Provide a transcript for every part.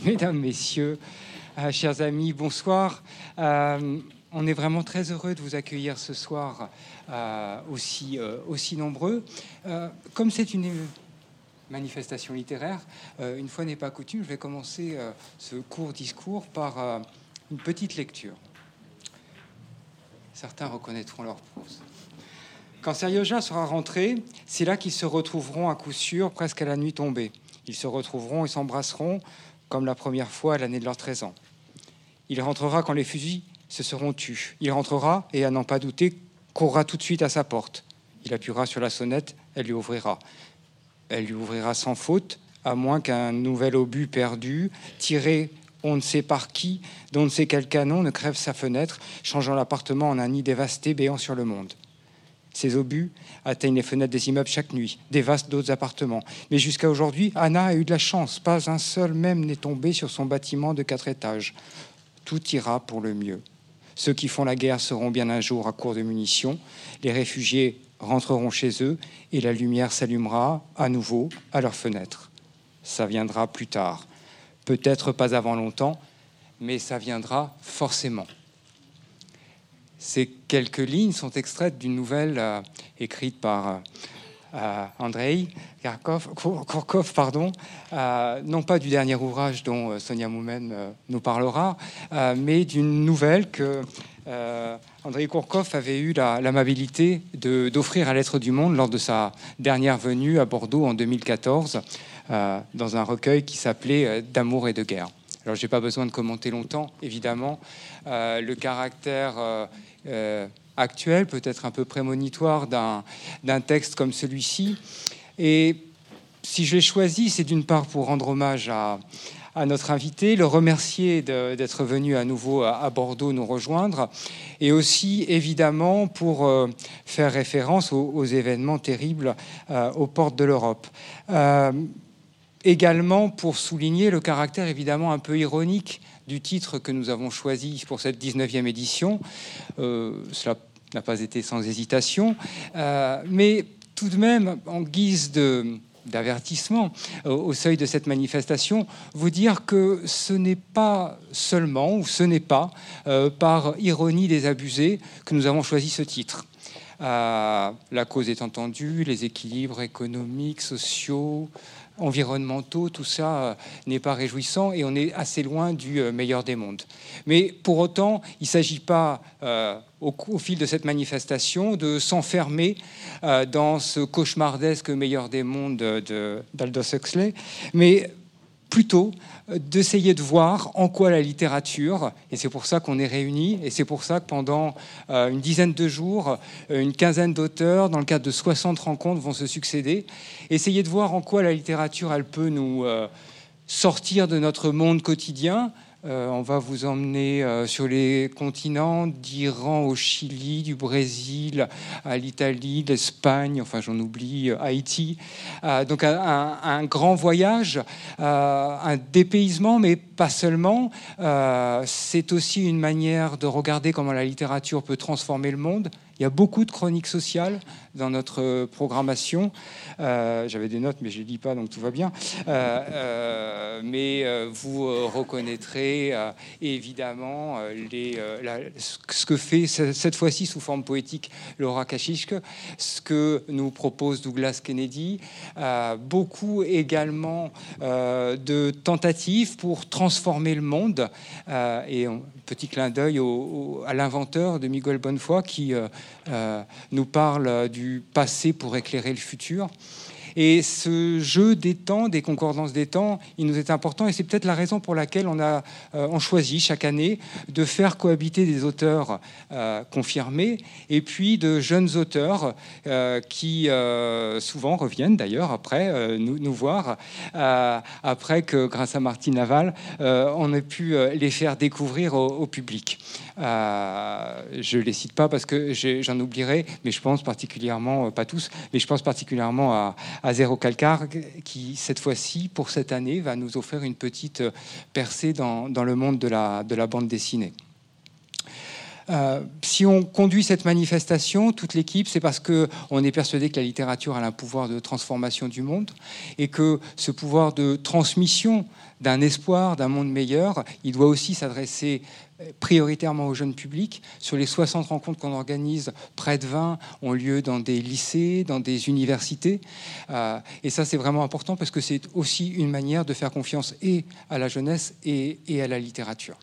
Mesdames, Messieurs, euh, chers amis, bonsoir. Euh, on est vraiment très heureux de vous accueillir ce soir euh, aussi, aussi nombreux. comme c'est une manifestation littéraire, une fois n'est pas coutume, je vais commencer ce court discours par une petite lecture. Certains reconnaîtront leur prose. Quand Serioja sera rentré, c'est là qu'ils se retrouveront à coup sûr, presque à la nuit tombée. Ils se retrouveront et s'embrasseront comme la première fois à l'année de leurs 13 ans. Il rentrera quand les fusils se seront tus. Il rentrera et, à n'en pas douter, courra tout de suite à sa porte. Il appuiera sur la sonnette, elle lui ouvrira. Elle lui ouvrira sans faute, à moins qu'un nouvel obus perdu, tiré on ne sait par qui, dont on ne sait quel canon, ne crève sa fenêtre, changeant l'appartement en un nid dévasté béant sur le monde. Ces obus atteignent les fenêtres des immeubles chaque nuit, dévastent d'autres appartements. Mais jusqu'à aujourd'hui, Anna a eu de la chance. Pas un seul même n'est tombé sur son bâtiment de quatre étages. Tout ira pour le mieux. Ceux qui font la guerre seront bien un jour à court de munitions. Les réfugiés rentreront chez eux et la lumière s'allumera à nouveau à leurs fenêtres. Ça viendra plus tard. Peut-être pas avant longtemps, mais ça viendra forcément. Ces quelques lignes sont extraites d'une nouvelle euh, écrite par euh, euh, Andrei Kourkov, pardon, non pas du dernier ouvrage dont Sonia Moumen nous parlera, mais d'une nouvelle que Andrei Kourkov avait eu l'amabilité d'offrir à l'être du monde lors de sa dernière venue à Bordeaux en 2014, dans un recueil qui s'appelait D'amour et de guerre. Alors, je n'ai pas besoin de commenter longtemps, évidemment, le caractère euh, actuel, peut-être un peu prémonitoire d'un texte comme celui-ci. Et si je l'ai choisi, c'est d'une part pour rendre hommage à, notre invité, le remercier d'être venu à nouveau à, Bordeaux nous rejoindre, et aussi évidemment pour euh, faire référence aux, événements terribles euh, aux portes de l'Europe. également pour souligner le caractère évidemment un peu ironique du titre que nous avons choisi pour cette 19e édition. Euh, cela n'a pas été sans hésitation, euh, mais tout de même, en guise d'avertissement euh, au seuil de cette manifestation, vous dire que ce n'est pas seulement, ou ce n'est pas par ironie des abusés que nous avons choisi ce titre. la cause est entendue, les équilibres économiques, sociaux, environnementaux, tout ça euh, n'est pas réjouissant et on est assez loin du euh, meilleur des mondes. Mais pour autant, il ne s'agit pas, euh, au, fil de cette manifestation, de s'enfermer dans ce cauchemardesque meilleur des mondes d'Aldous Huxley, mais plutôt d'essayer de voir en quoi la littérature, et c'est pour ça qu'on est réunis, et c'est pour ça que pendant euh, une dizaine de jours, euh, une quinzaine d'auteurs, dans le cadre de 60 rencontres, vont se succéder, essayer de voir en quoi la littérature, elle peut nous euh, sortir de notre monde quotidien, euh, on va vous emmener euh, sur les continents d'Iran au Chili, du Brésil à l'Italie, l'Espagne, enfin j'en oublie, euh, Haïti. donc un, grand voyage, un dépaysement, mais pas seulement. C'est aussi une manière de regarder comment la littérature peut transformer le monde. Il y a beaucoup de chroniques sociales dans notre programmation. Euh, j'avais des notes, mais je ne les lis pas, donc tout va bien. Euh, euh, mais vous reconnaîtrez évidemment ce que fait cette fois-ci sous forme poétique Laura Kachishke, ce que nous propose Douglas Kennedy, beaucoup également de tentatives pour transformer le monde. et un petit clin d'œil à l'inventeur de Miguel Bonnefoy qui euh, nous parle du passé pour éclairer le futur. Et ce jeu des temps, des concordances des temps, il nous est important et c'est peut-être la raison pour laquelle on a euh, on choisit chaque année de faire cohabiter des auteurs euh, confirmés et puis de jeunes auteurs euh, qui souvent reviennent d'ailleurs après nous, voir, après que grâce à Martine Naval, on ait pu les faire découvrir au, public. je ne les cite pas parce que j'en oublierai, mais je pense particulièrement, pas tous, mais je pense particulièrement à, à Zéro Calcar, qui cette fois-ci, pour cette année, va nous offrir une petite percée dans, le monde de la, de la bande dessinée. si on conduit cette manifestation, toute l'équipe, c'est parce qu'on est persuadé que la littérature a un pouvoir de transformation du monde et que ce pouvoir de transmission d'un espoir, d'un monde meilleur, il doit aussi s'adresser prioritairement au jeune public. Sur les 60 rencontres qu'on organise, près de 20 ont lieu dans des lycées, dans des universités. Euh, et ça, c'est vraiment important parce que c'est aussi une manière de faire confiance et à la jeunesse et à la littérature.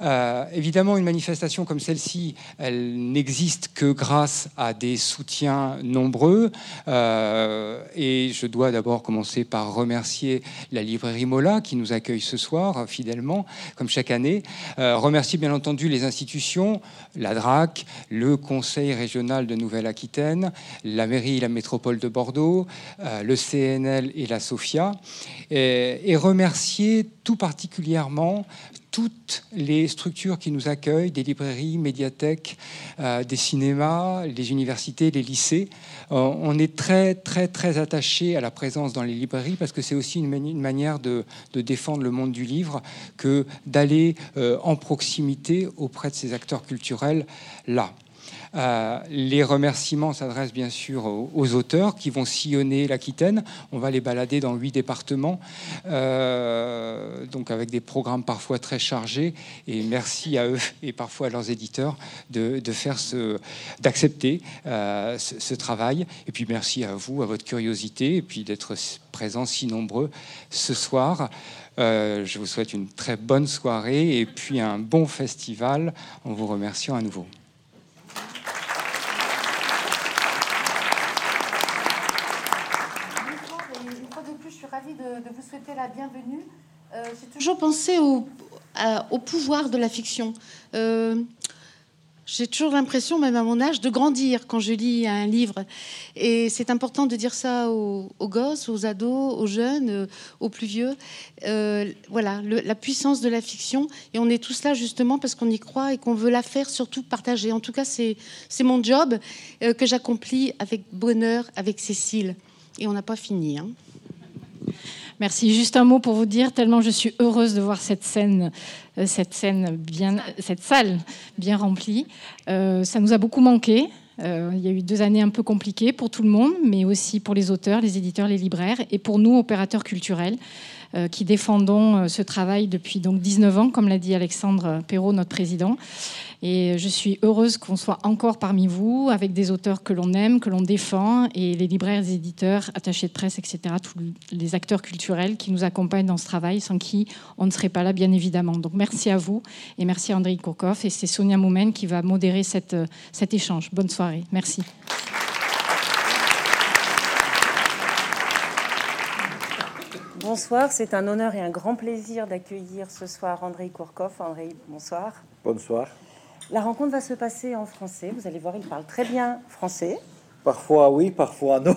Euh, évidemment, une manifestation comme celle-ci, elle n'existe que grâce à des soutiens nombreux. Euh, et je dois d'abord commencer par remercier la librairie Mola qui nous accueille ce soir fidèlement, comme chaque année. Euh, remercier bien entendu les institutions, la DRAC, le Conseil régional de Nouvelle-Aquitaine, la mairie et la métropole de Bordeaux, le CNL et la SOFIA. et remercier tout particulièrement toutes les structures qui nous accueillent, des librairies, médiathèques, euh, des cinémas, les universités, les lycées. Euh, on est très, très, très attaché à la présence dans les librairies parce que c'est aussi une, manière de, défendre le monde du livre que d'aller euh, en proximité auprès de ces acteurs culturels là. Euh, les remerciements s'adressent bien sûr aux, auteurs qui vont sillonner l'Aquitaine. On va les balader dans huit départements, euh, donc avec des programmes parfois très chargés. Et merci à eux et parfois à leurs éditeurs de, faire ce, d'accepter euh, ce, travail. Et puis merci à vous, à votre curiosité, et puis d'être présents si nombreux ce soir. je vous souhaite une très bonne soirée et puis un bon festival en vous remerciant à nouveau. de, vous souhaiter la bienvenue. Euh, j'ai toujours pensé au, pouvoir de la fiction. Euh, j'ai toujours l'impression, même à mon âge, de grandir quand je lis un livre. Et c'est important de dire ça aux, gosses, aux ados, aux jeunes, euh, aux plus vieux. voilà, la puissance de la fiction. Et on est tous là justement parce qu'on y croit et qu'on veut la faire surtout partager. En tout cas, c'est mon job que j'accomplis avec bonheur avec Cécile. Et on n'a pas fini. Hein. Merci. Juste un mot pour vous dire, tellement je suis heureuse de voir cette scène, euh, cette scène bien, cette salle bien remplie. Euh, ça nous a beaucoup manqué. Euh, il y a eu deux années un peu compliquées pour tout le monde, mais aussi pour les auteurs, les éditeurs, les libraires, et pour nous, opérateurs culturels, qui défendons ce travail depuis donc 19 ans, comme l'a dit Alexandre Perrault, notre président. Et je suis heureuse qu'on soit encore parmi vous, avec des auteurs que l'on aime, que l'on défend, et les libraires, les éditeurs, attachés de presse, etc., tous les acteurs culturels qui nous accompagnent dans ce travail, sans qui on ne serait pas là, bien évidemment. Donc merci à vous, et merci à André Kourkov, et c'est Sonia Moumen qui va modérer cette, cet échange. Bonne soirée. Merci. Bonsoir, c'est un honneur et un grand plaisir d'accueillir ce soir André Kourkov. André, bonsoir. Bonsoir. La rencontre va se passer en français. Vous allez voir, il parle très bien français. Parfois oui, parfois non.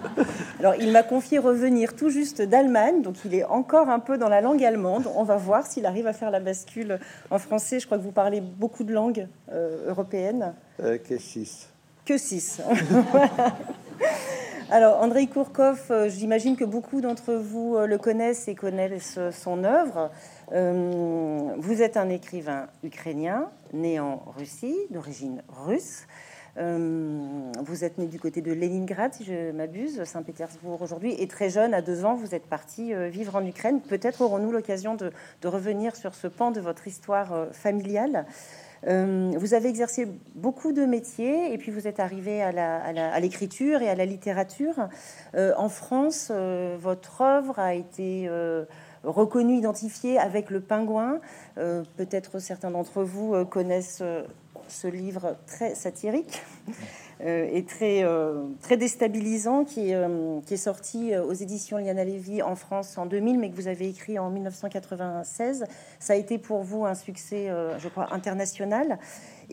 Alors, il m'a confié revenir tout juste d'Allemagne, donc il est encore un peu dans la langue allemande. On va voir s'il arrive à faire la bascule en français. Je crois que vous parlez beaucoup de langues euh, européennes. Euh, que six. Que six. Alors, Andrei Kourkov, euh, j'imagine que beaucoup d'entre vous le connaissent et connaissent son œuvre. Euh, vous êtes un écrivain ukrainien, né en Russie, d'origine russe. Euh, vous êtes né du côté de Leningrad, si je m'abuse, Saint-Pétersbourg aujourd'hui, et très jeune, à deux ans, vous êtes parti euh, vivre en Ukraine. Peut-être aurons-nous l'occasion de, revenir sur ce pan de votre histoire familiale. Vous avez exercé beaucoup de métiers et puis vous êtes arrivé à l'écriture et à la littérature. en France, votre œuvre a été reconnu, identifié avec le pingouin. Euh, peut-être certains d'entre vous euh, connaissent euh, ce livre très satirique et très, très déstabilisant qui est, qui est sorti aux éditions Liana Levy en France en 2000, mais que vous avez écrit en 1996. Ça a été pour vous un succès, je crois, international.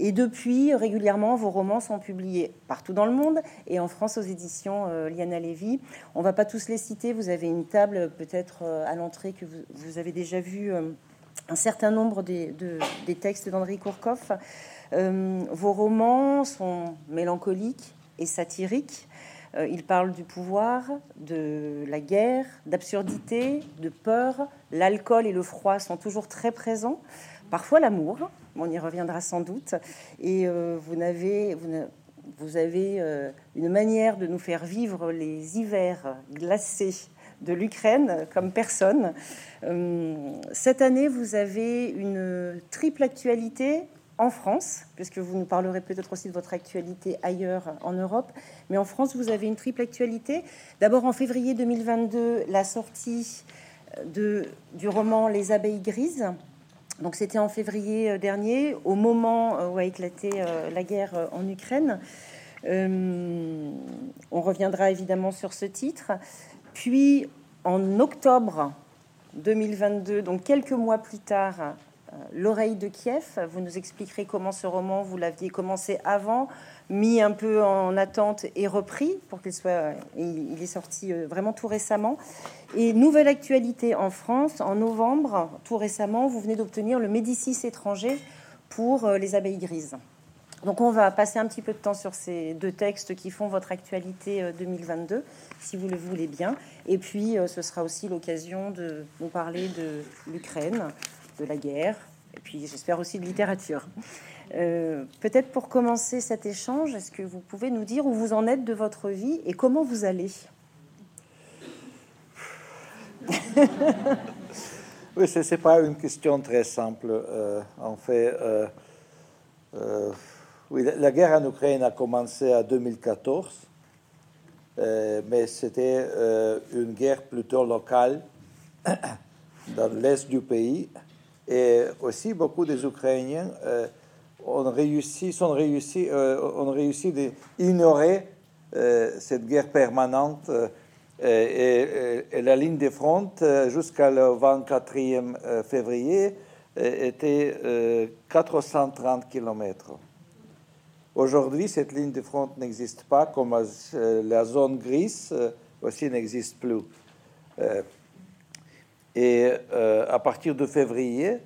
Et depuis, régulièrement, vos romans sont publiés partout dans le monde et en France aux éditions euh, Liana Levy. On va pas tous les citer. Vous avez une table peut-être euh, à l'entrée que vous, avez déjà vu euh, un certain nombre des, des textes d'André Kourkov. Vos romans sont mélancoliques et satiriques. Euh, il parle du pouvoir, de la guerre, d'absurdité, de peur. L'alcool et le froid sont toujours très présents. Parfois l'amour, on y reviendra sans doute. Et euh, vous, avez, euh, une manière de nous faire vivre les hivers glacés de l'Ukraine comme personne. cette année, vous avez une triple actualité en France, puisque vous nous parlerez peut-être aussi de votre actualité ailleurs en Europe, mais en France, vous avez une triple actualité. D'abord, en février 2022, la sortie de, du roman Les abeilles grises. Donc, c'était en février euh, dernier, au moment euh, où a éclaté euh, la guerre en Ukraine. on reviendra évidemment sur ce titre. Puis, en octobre 2022, donc quelques mois plus tard, euh, L'oreille de Kiev. Vous nous expliquerez comment ce roman, vous l'aviez commencé avant, mis un peu en attente et repris pour qu'il soit. Il est sorti euh, vraiment tout récemment. Et nouvelle actualité en France, en novembre, tout récemment, vous venez d'obtenir le Médicis étranger pour euh, les abeilles grises. Donc on va passer un petit peu de temps sur ces deux textes qui font votre actualité 2022, si vous le voulez bien. Et puis ce sera aussi l'occasion de vous parler de l'Ukraine, de la guerre, et puis j'espère aussi de littérature. Euh, peut-être pour commencer cet échange, est-ce que vous pouvez nous dire où vous en êtes de votre vie et comment vous allez? Oui, ce n'est pas une question très simple. Euh, en fait, euh, oui, la guerre en Ukraine a commencé en 2014, mais c'était une guerre plutôt locale dans l'est du pays. Et aussi, beaucoup des Ukrainiens euh, ont réussi, sont réussi, euh, ont réussi d'ignorer euh, cette guerre permanente et, la ligne de front jusqu'à le 24 février était 430 km. Aujourd'hui, cette ligne de front n'existe pas, comme la zone grise aussi n'existe plus. Et euh, à partir de février,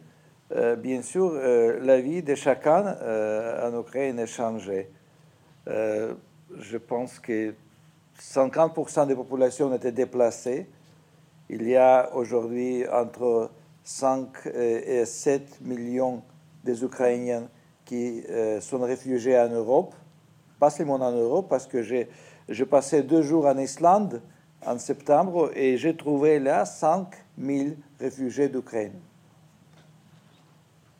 euh, bien sûr, euh, la vie de chacun en Ukraine a changé. je pense que 50% des populations été déplacées. Il y a aujourd'hui entre 5 et 7 millions des Ukrainiens qui sont réfugiés en Europe, pas seulement en Europe, parce que j'ai passé deux jours en Islande en septembre et j'ai trouvé là 5 000 réfugiés d'Ukraine.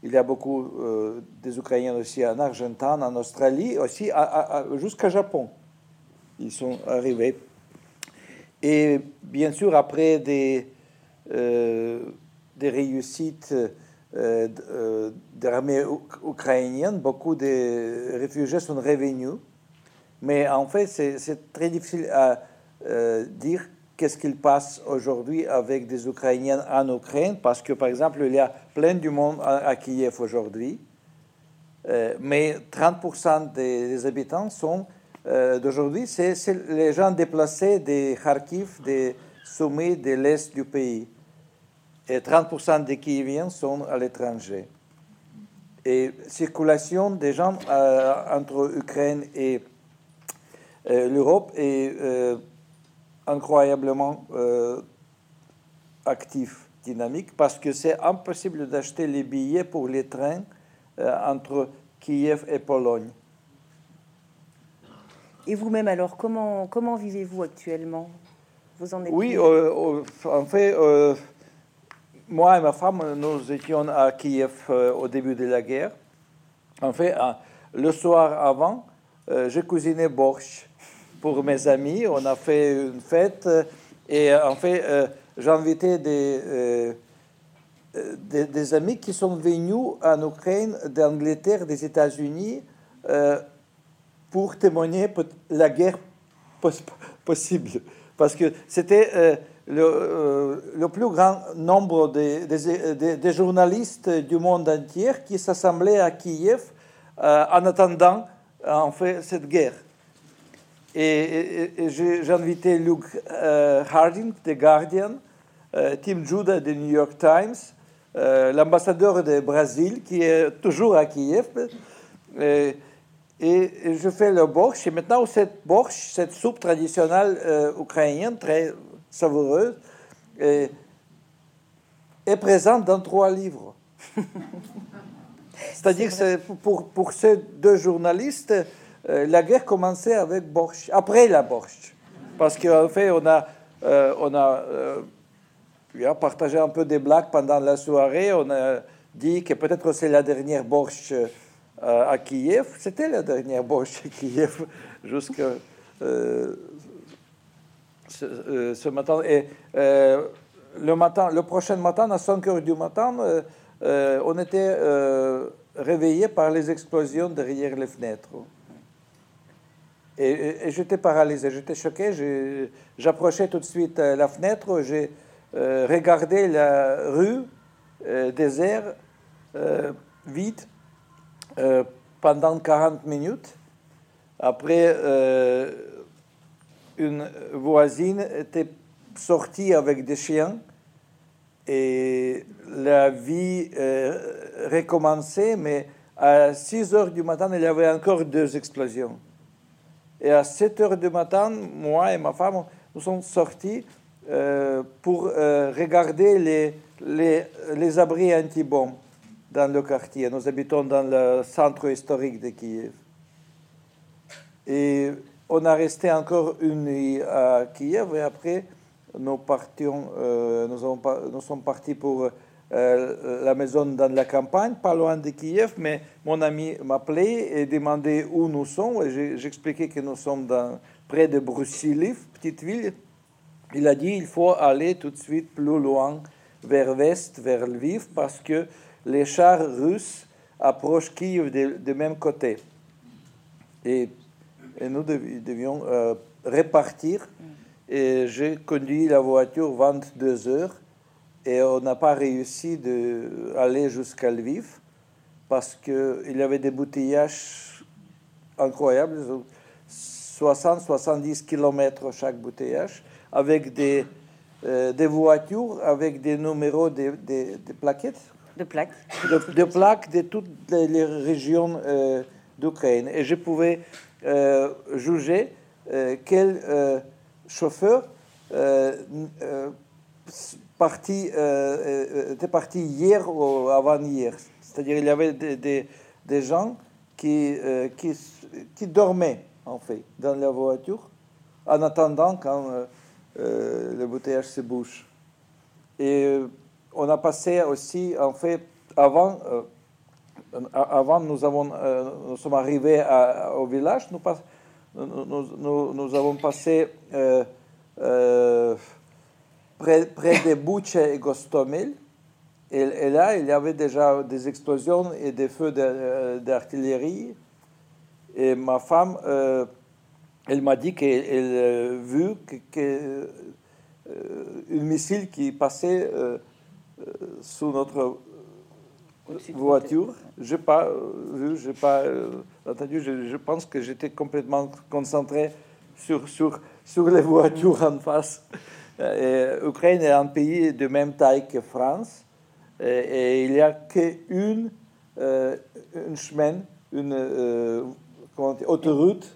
Il y a beaucoup euh, des Ukrainiens aussi en Argentine, en Australie, aussi jusqu'à Japon. Ils sont arrivés. Et bien sûr, après des, euh, des réussites euh, de l'armée ukrainienne, beaucoup de réfugiés sont revenus. Mais en fait, c'est très difficile à dire qu'est-ce qu'il passe aujourd'hui avec des Ukrainiens en Ukraine, parce que, par exemple, il y a plein du monde à, Kiev aujourd'hui, euh, mais 30% des, habitants sont euh, d'aujourd'hui, c'est les gens déplacés des Kharkiv, des sommets de l'Est du pays. Et 30% des Kieviens sont à l'étranger. Et circulation des gens euh, entre Ukraine et l'Europe est incroyablement euh, actif, dynamique, parce que c'est impossible d'acheter les billets pour les trains euh, entre Kiev et Pologne. Et vous-même, alors, comment, comment vivez-vous actuellement? Vous en êtes Oui, euh, en fait, moi et ma femme, nous étions à Kiev au début de la guerre. En fait, le soir avant, j'ai cuisiné borsch pour mes amis. On a fait une fête et euh, en fait, euh, j'ai invité euh, des, des, amis qui sont venus en Ukraine, d'Angleterre, des États-Unis, pour témoigner la guerre possible. Parce que c'était le, le, plus grand nombre des, des, journalistes du monde entier qui s'assemblaient à Kiev en attendant en fait cette guerre. Et, j'ai invité Luke euh, Harding de Guardian, euh, Tim Judah de New York Times, euh, l'ambassadeur de Brésil qui est toujours à Kiev. Et, et, je fais le borsch. Et maintenant, cette borsch, cette soupe traditionnelle ukrainienne, très savoureuse, est, est présente dans trois livres. C'est-à-dire que pour, pour ces deux journalistes, euh, la guerre commençait avec borsch, après la borsch. Parce qu'en fait, on a, euh, on a partagé un peu des blagues pendant la soirée. On a dit que peut-être c'est la dernière borsch euh, à Kiev. C'était la dernière boche à Kiev jusqu'à euh, euh, ce, matin. Et le, matin, le prochain matin, à 5 heures du matin, on était réveillé par les explosions derrière les fenêtres. Et, j'étais paralysé, j'étais choqué. J'approchais tout de suite la fenêtre, j'ai regardé la rue désert, vide, euh, pendant 40 minutes. Après, euh, une voisine était sortie avec des chiens et la vie euh, recommençait, mais à 6 heures du matin, il y avait encore deux explosions. Et à 7 heures du matin, moi et ma femme, nous sommes sortis pour regarder les, les, les abris anti-bombes dans le quartier. Nous habitons dans le centre historique de Kiev. Et on a resté encore une nuit à Kiev et après nous partions, euh, nous, sommes partis pour euh, la maison dans la campagne, pas loin de Kiev, mais mon ami m'appelait et demandait où nous sommes. Et j'expliquais que nous sommes près de Brusilov, petite ville. Il a dit il faut aller tout de suite plus loin vers l'est, vers Lviv, parce que les chars russes approchent Kiev de, même côté. Et, nous devions euh, répartir. Et j'ai conduit la voiture 22 heures et on n'a pas réussi d'aller jusqu'à Lviv parce qu'il y avait des bouteillages incroyables, 60-70 km chaque boutillage, avec des, euh, des voitures avec des numéros des plaquettes de plaques. De, plaques de toutes les régions euh, d'Ukraine. Et je pouvais euh, juger quel chauffeur parti, était parti hier ou avant-hier. C'est-à-dire il y avait des, des, gens qui, qui, qui, dormaient, en fait, dans la voiture, en attendant quand le bouteillage se bouge. Et on a passé aussi, en fait, avant, euh, avant nous, avons, euh, nous sommes arrivés au village, nous, avons passé euh, près, près, de Bouche et Gostomel. Et, là, il y avait déjà des explosions et des feux d'artillerie. Et ma femme, elle m'a dit qu'elle a vu que, une missile qui passait euh, sous notre voiture. Je n'ai pas euh, vu, je pas euh, entendu. Je, pense que j'étais complètement concentré sur, sur, sur les voitures en face. L'Ukraine est un pays de même taille que France. Et, il n'y a qu'une une chemin, une autoroute,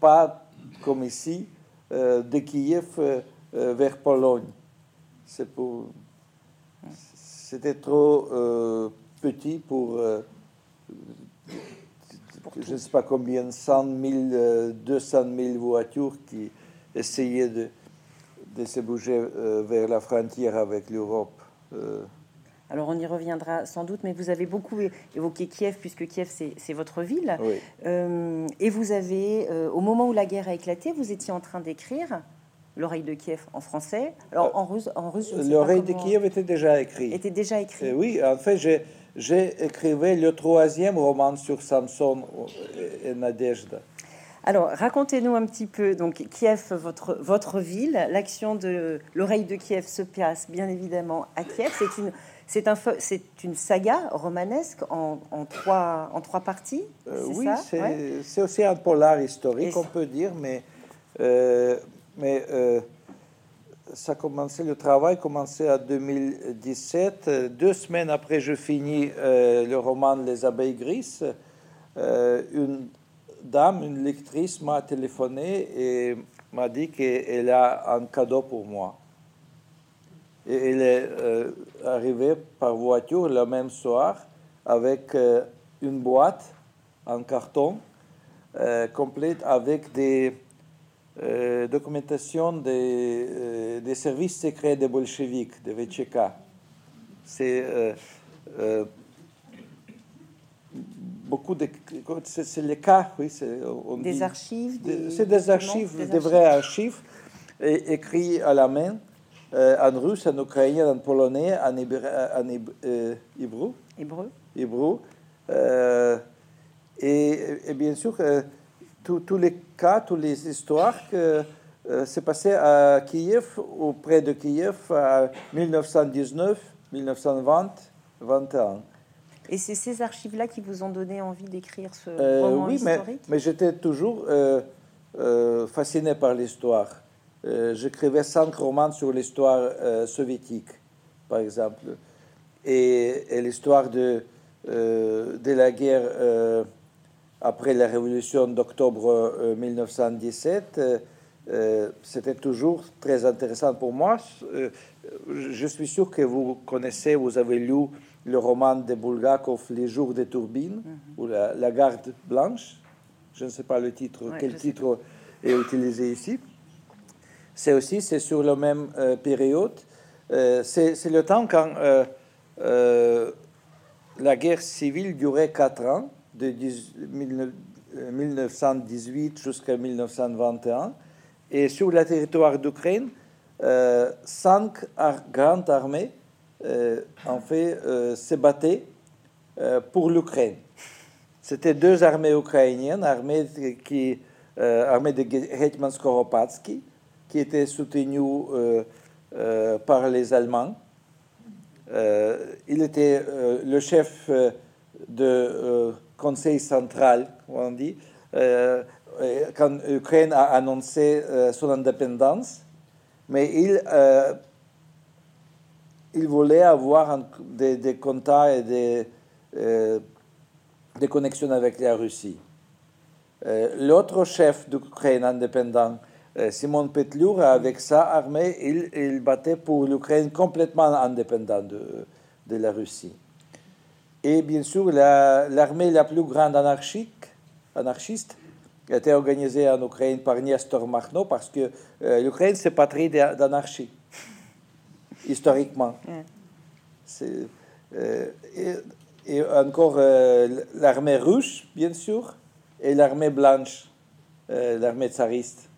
pas comme ici, de Kiev vers Pologne. C'est pour c'était trop euh, petit pour, euh, je ne sais pas combien, 100 000, 200 000 voitures qui essayaient de, de se bouger euh, vers la frontière avec l'Europe. Alors on y reviendra sans doute, mais vous avez beaucoup évoqué Kiev, puisque Kiev c'est votre ville. et vous avez, au moment où la guerre a éclaté, vous étiez en train d'écrire L'oreille de Kiev en français. Alors euh, en russe, en russe L'oreille de Kiev était déjà écrit. Était déjà écrit. Euh, oui, en fait, j'ai écrivé le troisième roman sur Samson et Nadezhda. Alors, racontez-nous un petit peu, donc Kiev, votre, votre ville, l'action de l'oreille de Kiev se passe bien évidemment à Kiev. C'est une, c'est un, c'est une saga romanesque en, en, trois, en trois parties. Euh, oui, c'est, aussi un polar historique, on peut dire, mais mais euh, ça commençait, le travail commençait en 2017. Deux semaines après, je finis euh, le roman Les abeilles grises. euh, une dame, une lectrice m'a téléphoné et m'a dit qu'elle a un cadeau pour moi. Et elle est euh, arrivée par voiture le même soir avec euh, une boîte en carton complète avec des documentations des, services secrets des bolcheviks, de VTK. C'est beaucoup de. C'est le cas, oui. des archives C'est des, archives, des, vraies archives, écrites à la main, euh, en russe, en ukrainien, en polonais, en, hébreu. En euh, hébreu. hébreu. Euh, et, bien sûr, tous les cas, toutes les histoires que s'est passé à Kiev, auprès de Kiev, en 1919, 1920, 21. Et c'est ces archives-là qui vous ont donné envie d'écrire ce euh, roman oui, historique mais, mais j'étais toujours euh, euh, fasciné par l'histoire. J'écrivais cinq romans sur l'histoire soviétique, par exemple. Et, l'histoire de, de la guerre après la révolution d'octobre 1917, c'était toujours très intéressant pour moi. je suis sûr que vous connaissez, vous avez lu le roman de Bulgakov, Les jours des turbines, mhm. ou la, garde blanche. Je ne sais pas le titre, quel titre est utilisé ici. C'est aussi, c'est sur la même euh, période. Euh, c'est le temps quand euh, la guerre civile durait quatre ans, de 1918 jusqu'à 1921. Et sur le territoire d'Ukraine, cinq grandes armées en fait, euh, se battaient euh, pour l'Ukraine. C'était deux armées ukrainiennes, armées, qui, armée de Hetman Skoropadsky, qui étaient soutenues par les Allemands. il était le chef de Conseil central, on dit, quand l'Ukraine a annoncé son indépendance. Mais il il voulait avoir des, contacts et des, euh, des, connexions avec la Russie. Euh, l'autre chef d'Ukraine indépendant, euh, Simon avec sa armée, il, battait pour l'Ukraine complètement indépendante de, la Russie. Et bien sûr, l'armée la, plus grande anarchique, anarchiste était organisée en Ukraine par Nestor Makhno parce que l'Ukraine, c'est patrie d'anarchie historiquement. Euh, et, encore euh, l'armée russe, bien sûr, et l'armée blanche, euh, l'armée tsariste.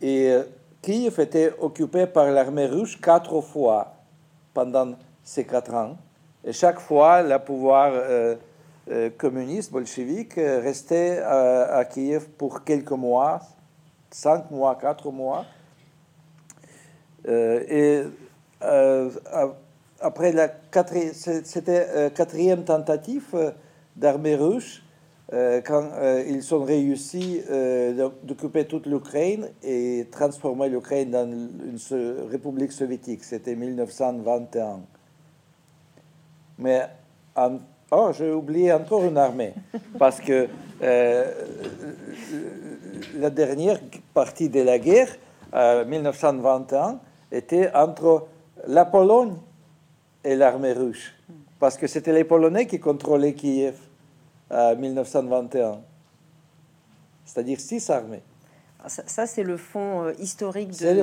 Et Kiev était occupé par l'armée russe quatre fois pendant ces quatre ans. Et chaque fois, le pouvoir communiste, bolchevique, restait à, à Kiev pour quelques mois, cinq mois, quatre mois. Euh, et euh, après la quatrième, c'était euh, quatrième tentative d'armée russe quand ils ont réussi d'occuper toute l'Ukraine et transformer l'Ukraine dans une république soviétique. C'était 1921. Mais oh, j'ai oublié encore une armée parce que la dernière partie de la guerre, 1921, était entre la Pologne et l'armée russe. Parce que c'était les Polonais qui contrôlaient Kiev en 1921. C'est-à-dire six armées. Ah, ça, c'est le fond euh, historique, de,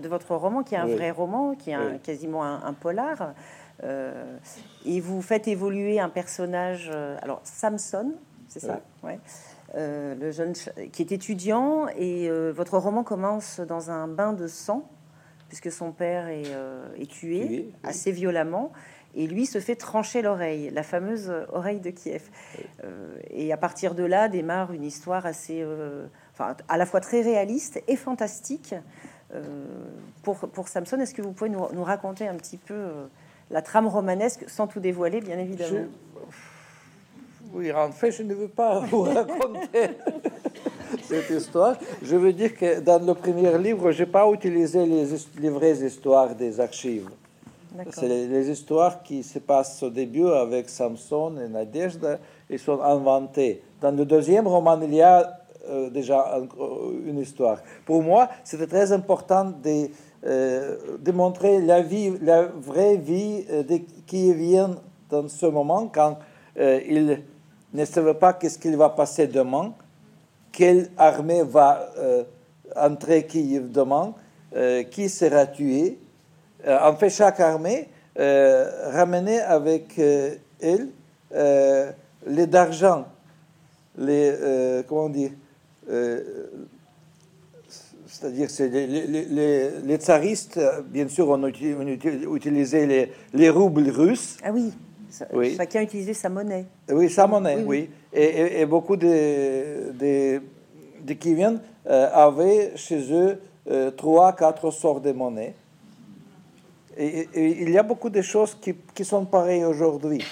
de, votre roman, qui est un vrai roman, qui est quasiment un, polar. Euh, et vous faites évoluer un personnage, euh, alors Samson, c'est ça? Ouais. le jeune qui est étudiant, et votre roman commence dans un bain de sang puisque son père est, euh, tué, assez violemment. Et lui se fait trancher l'oreille, la fameuse oreille de Kiev. Euh, et à partir de là démarre une histoire assez, euh, enfin, à la fois très réaliste et fantastique. pour, pour Samson, est-ce que vous pouvez nous, nous, raconter un petit peu la trame romanesque sans tout dévoiler, bien évidemment? Oui, en fait, je ne veux pas vous raconter cette histoire. Je veux dire que dans le premier livre, je n'ai pas utilisé les, vraies histoires des archives. C'est les, histoires qui se passent au début avec Samson et Nadejda et sont inventées. Dans le deuxième roman, il y a euh, déjà euh, une histoire. Pour moi, c'était très important de euh, démontrer la vie, la vraie vie euh, de qui vient dans ce moment quand euh, il ne savait pas qu'est-ce qu'il va passer demain quelle armée va entrer Kiev demain, qui sera tué. en fait, chaque armée ramenait avec elle les d'argent, les, comment on dit, euh, c'est-à-dire que les, les, tsaristes, bien sûr, ont, utilisé les, les, roubles russes. Ah oui, oui. chacun utilisait sa monnaie. Oui, sa monnaie, oui. Et, beaucoup de, de, de qui viennent euh, avaient chez eux euh, trois, quatre sortes de monnaie. Et, il y a beaucoup de choses qui, qui sont pareilles aujourd'hui.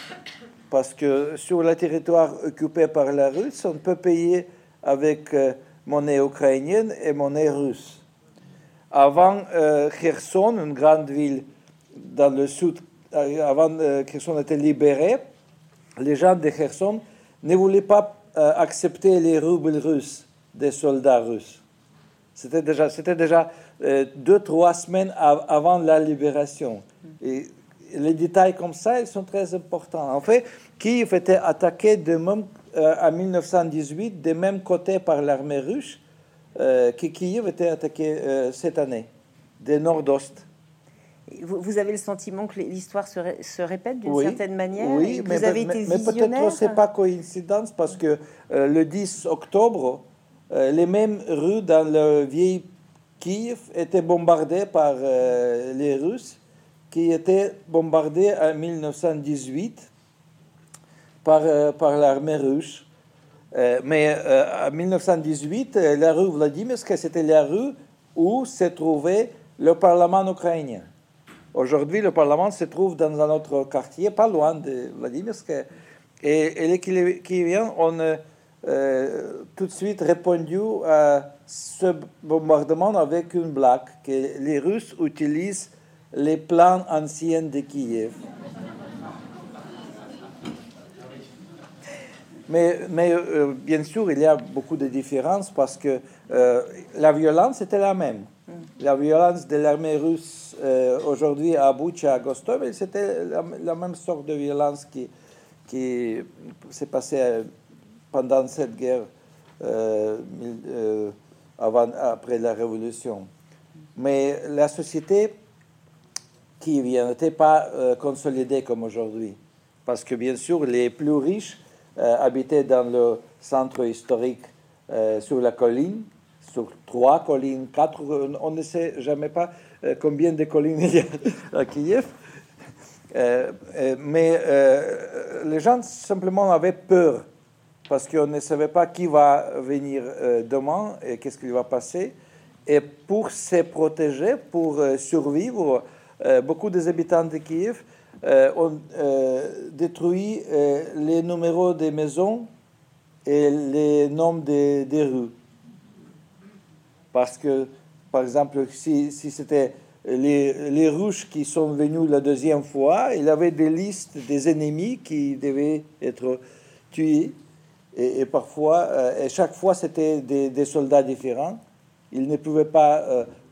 Parce que sur le territoire occupé par la Russie, on peut payer avec euh, monnaie ukrainienne et monnaie russe. Avant Kherson, une grande ville dans le sud, avant Kherson était libérée, les gens de Kherson ne voulaient pas accepter les roubles russes des soldats russes. C'était déjà, c'était déjà deux, trois semaines avant la libération. Et les détails comme ça, ils sont très importants. En fait, Kiev était attaqué de même euh, en 1918 des mêmes côtés par l'armée russe euh, que Kiev était attaqué euh, cette année, des nord-ouest. Vous, avez le sentiment que l'histoire se, répète d'une certaine manière Oui, mais, peut-être c'est pas coïncidence parce que le 10 octobre, les mêmes rues dans le vieil Kiev étaient bombardées par les Russes qui étaient bombardés en 1918 par, euh, par l'armée russe. Euh, mais euh, en 1918, la rue Vladimirska, c'était la rue où se trouvait le Parlement ukrainien? Aujourd'hui, le Parlement se trouve dans un autre quartier, pas loin de Vladimirska. Et, les Kieviens ont tout de suite répondu à ce bombardement avec une blague que les Russes utilisent les plans anciens de Kiev. Mais, mais euh, bien sûr, il y a beaucoup de différences parce que euh, la violence était la même. Mm. La violence de l'armée russe euh, aujourd'hui à Bucha, à Gostomel, c'était la, même sorte de violence qui, qui s'est passée pendant cette guerre avant, après la révolution. Mais la société qui n'était pas consolidée comme aujourd'hui. Parce que bien sûr, les plus riches euh, habité dans le centre historique euh, sur la colline, sur trois collines, quatre, on ne sait jamais pas euh, combien de collines il y a à Kiev. mais les gens simplement avaient peur parce qu'on ne savait pas qui va venir demain et qu'est-ce qui va passer. Et pour se protéger, pour survivre, beaucoup des habitants de Kiev euh, on euh, détruit euh, les numéros des maisons et les noms des, rues. Parce que, par exemple, si, c'était les, les rouges qui sont venus la deuxième fois, il avait des listes des ennemis qui devaient être tués. Et, parfois, et chaque fois, c'était des, soldats différents. Ils ne pouvaient pas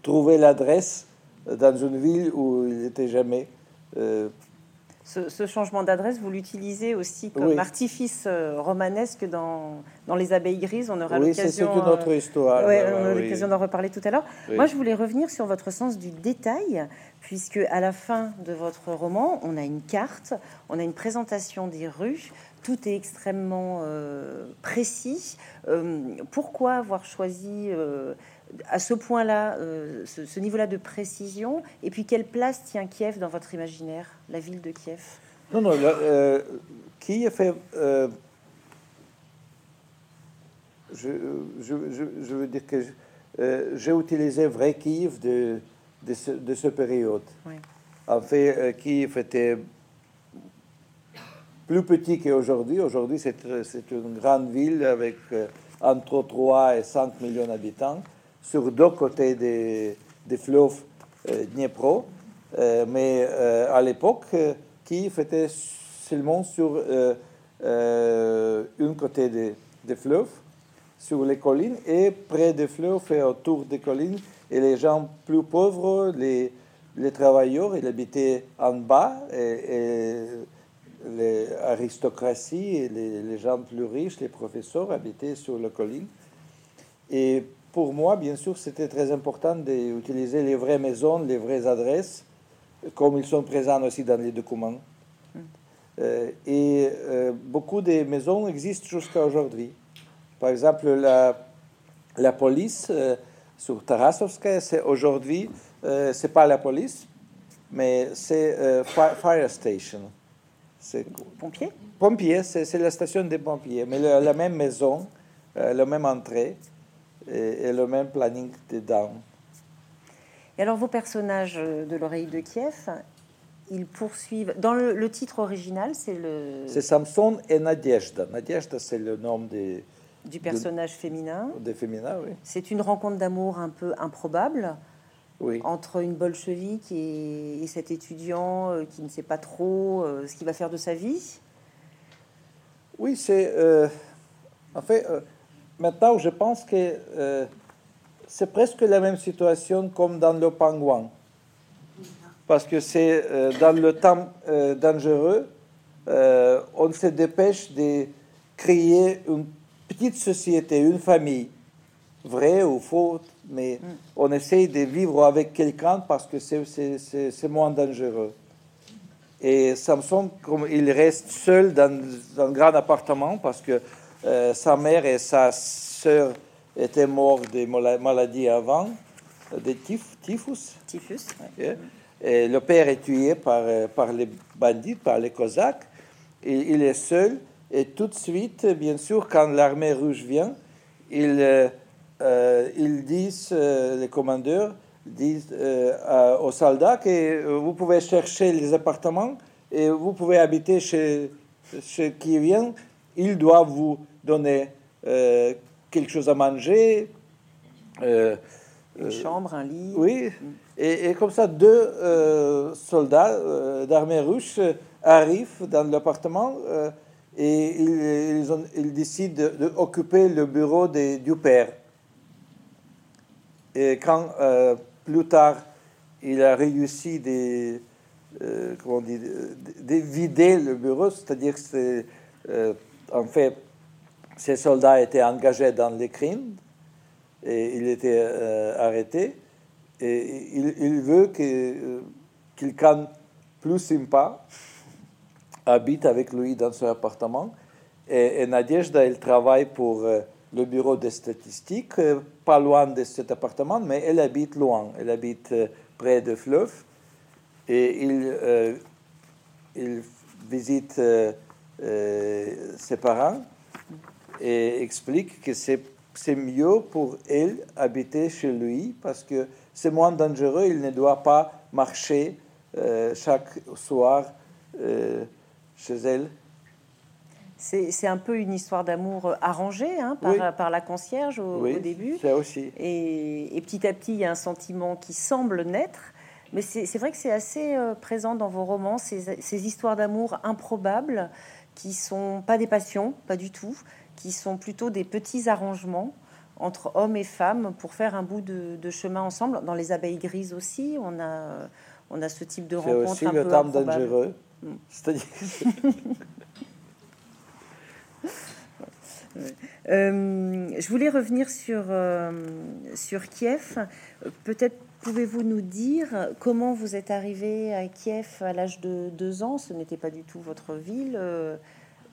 trouver l'adresse dans une ville où il n'était jamais ce, changement d'adresse, vous l'utilisez aussi comme artifice euh, romanesque dans, dans les abeilles grises. On aura l'occasion. c'est euh, d'en reparler tout à l'heure. Moi, je voulais revenir sur votre sens du détail, puisque à la fin de votre roman, on a une carte, on a une présentation des rues. Tout est extrêmement euh, précis. pourquoi avoir choisi à ce point-là, euh, ce, niveau-là de précision Et puis, quelle place tient Kiev dans votre imaginaire, la ville de Kiev? Non, non, euh, Kiev fait. Euh, je, veux dire que j'ai utilisé vrai Kiev de, de, ce, de période. En fait, Kiev était plus petit qu'aujourd'hui. Aujourd'hui, c'est une grande ville avec entre 3 et 5 millions d'habitants sur deux côtés des, des fleuves euh, Dniepro. Euh, mais à l'époque, Kiev était seulement sur une côté des, des fleuves, sur les collines, et près des fleuves et autour des collines. Et les gens plus pauvres, les, les travailleurs, ils habitaient en bas, et, l'aristocratie et les, les, gens plus riches, les professeurs, habitaient sur la colline. Et pour moi, bien sûr, c'était très important d'utiliser les vraies maisons, les vraies adresses, comme ils sont présents aussi dans les documents. Euh, et euh, beaucoup de maisons existent jusqu'à aujourd'hui. Par exemple, la, la police euh, sur Tarasovskaya, c'est aujourd'hui, c'est pas la police, mais c'est Fire Station. C'est pompier? Pompier, c'est la station des pompiers, mais la, la même maison, la même entrée et, le même planning des dames. Et alors vos personnages euh, de l'oreille de Kiev, ils poursuivent. Dans le, titre original, c'est le. C'est Samson et Nadejda. Nadejda, c'est le nom des. Du personnage féminin. Des féminins, oui. C'est une rencontre d'amour un peu improbable. Oui. Entre une bolchevique et, cet étudiant euh, qui ne sait pas trop euh, ce qu'il va faire de sa vie. Oui, c'est. En fait maintenant, je pense que c'est presque la même situation comme dans Le Pingouin parce que c'est euh, dans le temps euh, dangereux, euh, on se dépêche de créer une petite société, une famille, vrai ou faux, mais mm. on essaye de vivre avec quelqu'un parce que c'est moins dangereux. Et Samson, comme il reste seul dans, un grand appartement parce que sa mère et sa sœur étaient morts de maladies avant, de typhus. Typhus. Et le père est tué par, euh, par les bandits, par les Cosaques. Et il est seul. Et tout de suite, bien sûr, quand l'armée rouge vient, ils, euh, euh, ils disent, les commandeurs disent aux soldats que vous pouvez chercher les appartements et vous pouvez habiter chez, chez qui vient. Il doit vous donner quelque chose à manger. Une chambre, un lit. Oui. Mm. Et, comme ça, deux euh, soldats euh, d'armée russe arrivent dans l'appartement euh, et ils, ils, décident d'occuper le bureau du père. Et quand plus tard, il a réussi de, comment dire, de, vider le bureau, c'est-à-dire que en fait, ces soldats étaient engagés dans les crimes et il était arrêté. Et il, veut que euh, plus sympa habite avec lui dans son appartement. Et, et elle travaille pour euh, le bureau des statistiques, euh, pas loin de cet appartement, mais elle habite loin. Elle habite près de fleuve. Et il visite ses parents et explique que c'est mieux pour elle habiter chez lui parce que c'est moins dangereux, il ne doit pas marcher euh, chaque soir euh, chez elle. C'est un peu une histoire d'amour arrangée hein, par, par, la concierge au, oui, début. Aussi. Et, petit à petit, il y a un sentiment qui semble naître. Mais c'est vrai que c'est assez euh, présent dans vos romans, ces, ces histoires d'amour improbables qui sont pas des passions, pas du tout, qui sont plutôt des petits arrangements entre hommes et femmes pour faire un bout de, chemin ensemble. Dans les abeilles grises aussi, on a, on a ce type de rencontre. C'est aussi le temps dangereux. Mm. C'est-à-dire. Euh, je voulais revenir sur, euh, sur Kiev. Peut-être pouvez-vous nous dire comment vous êtes arrivé à Kiev à l'âge de deux ans? Ce n'était pas du tout votre ville.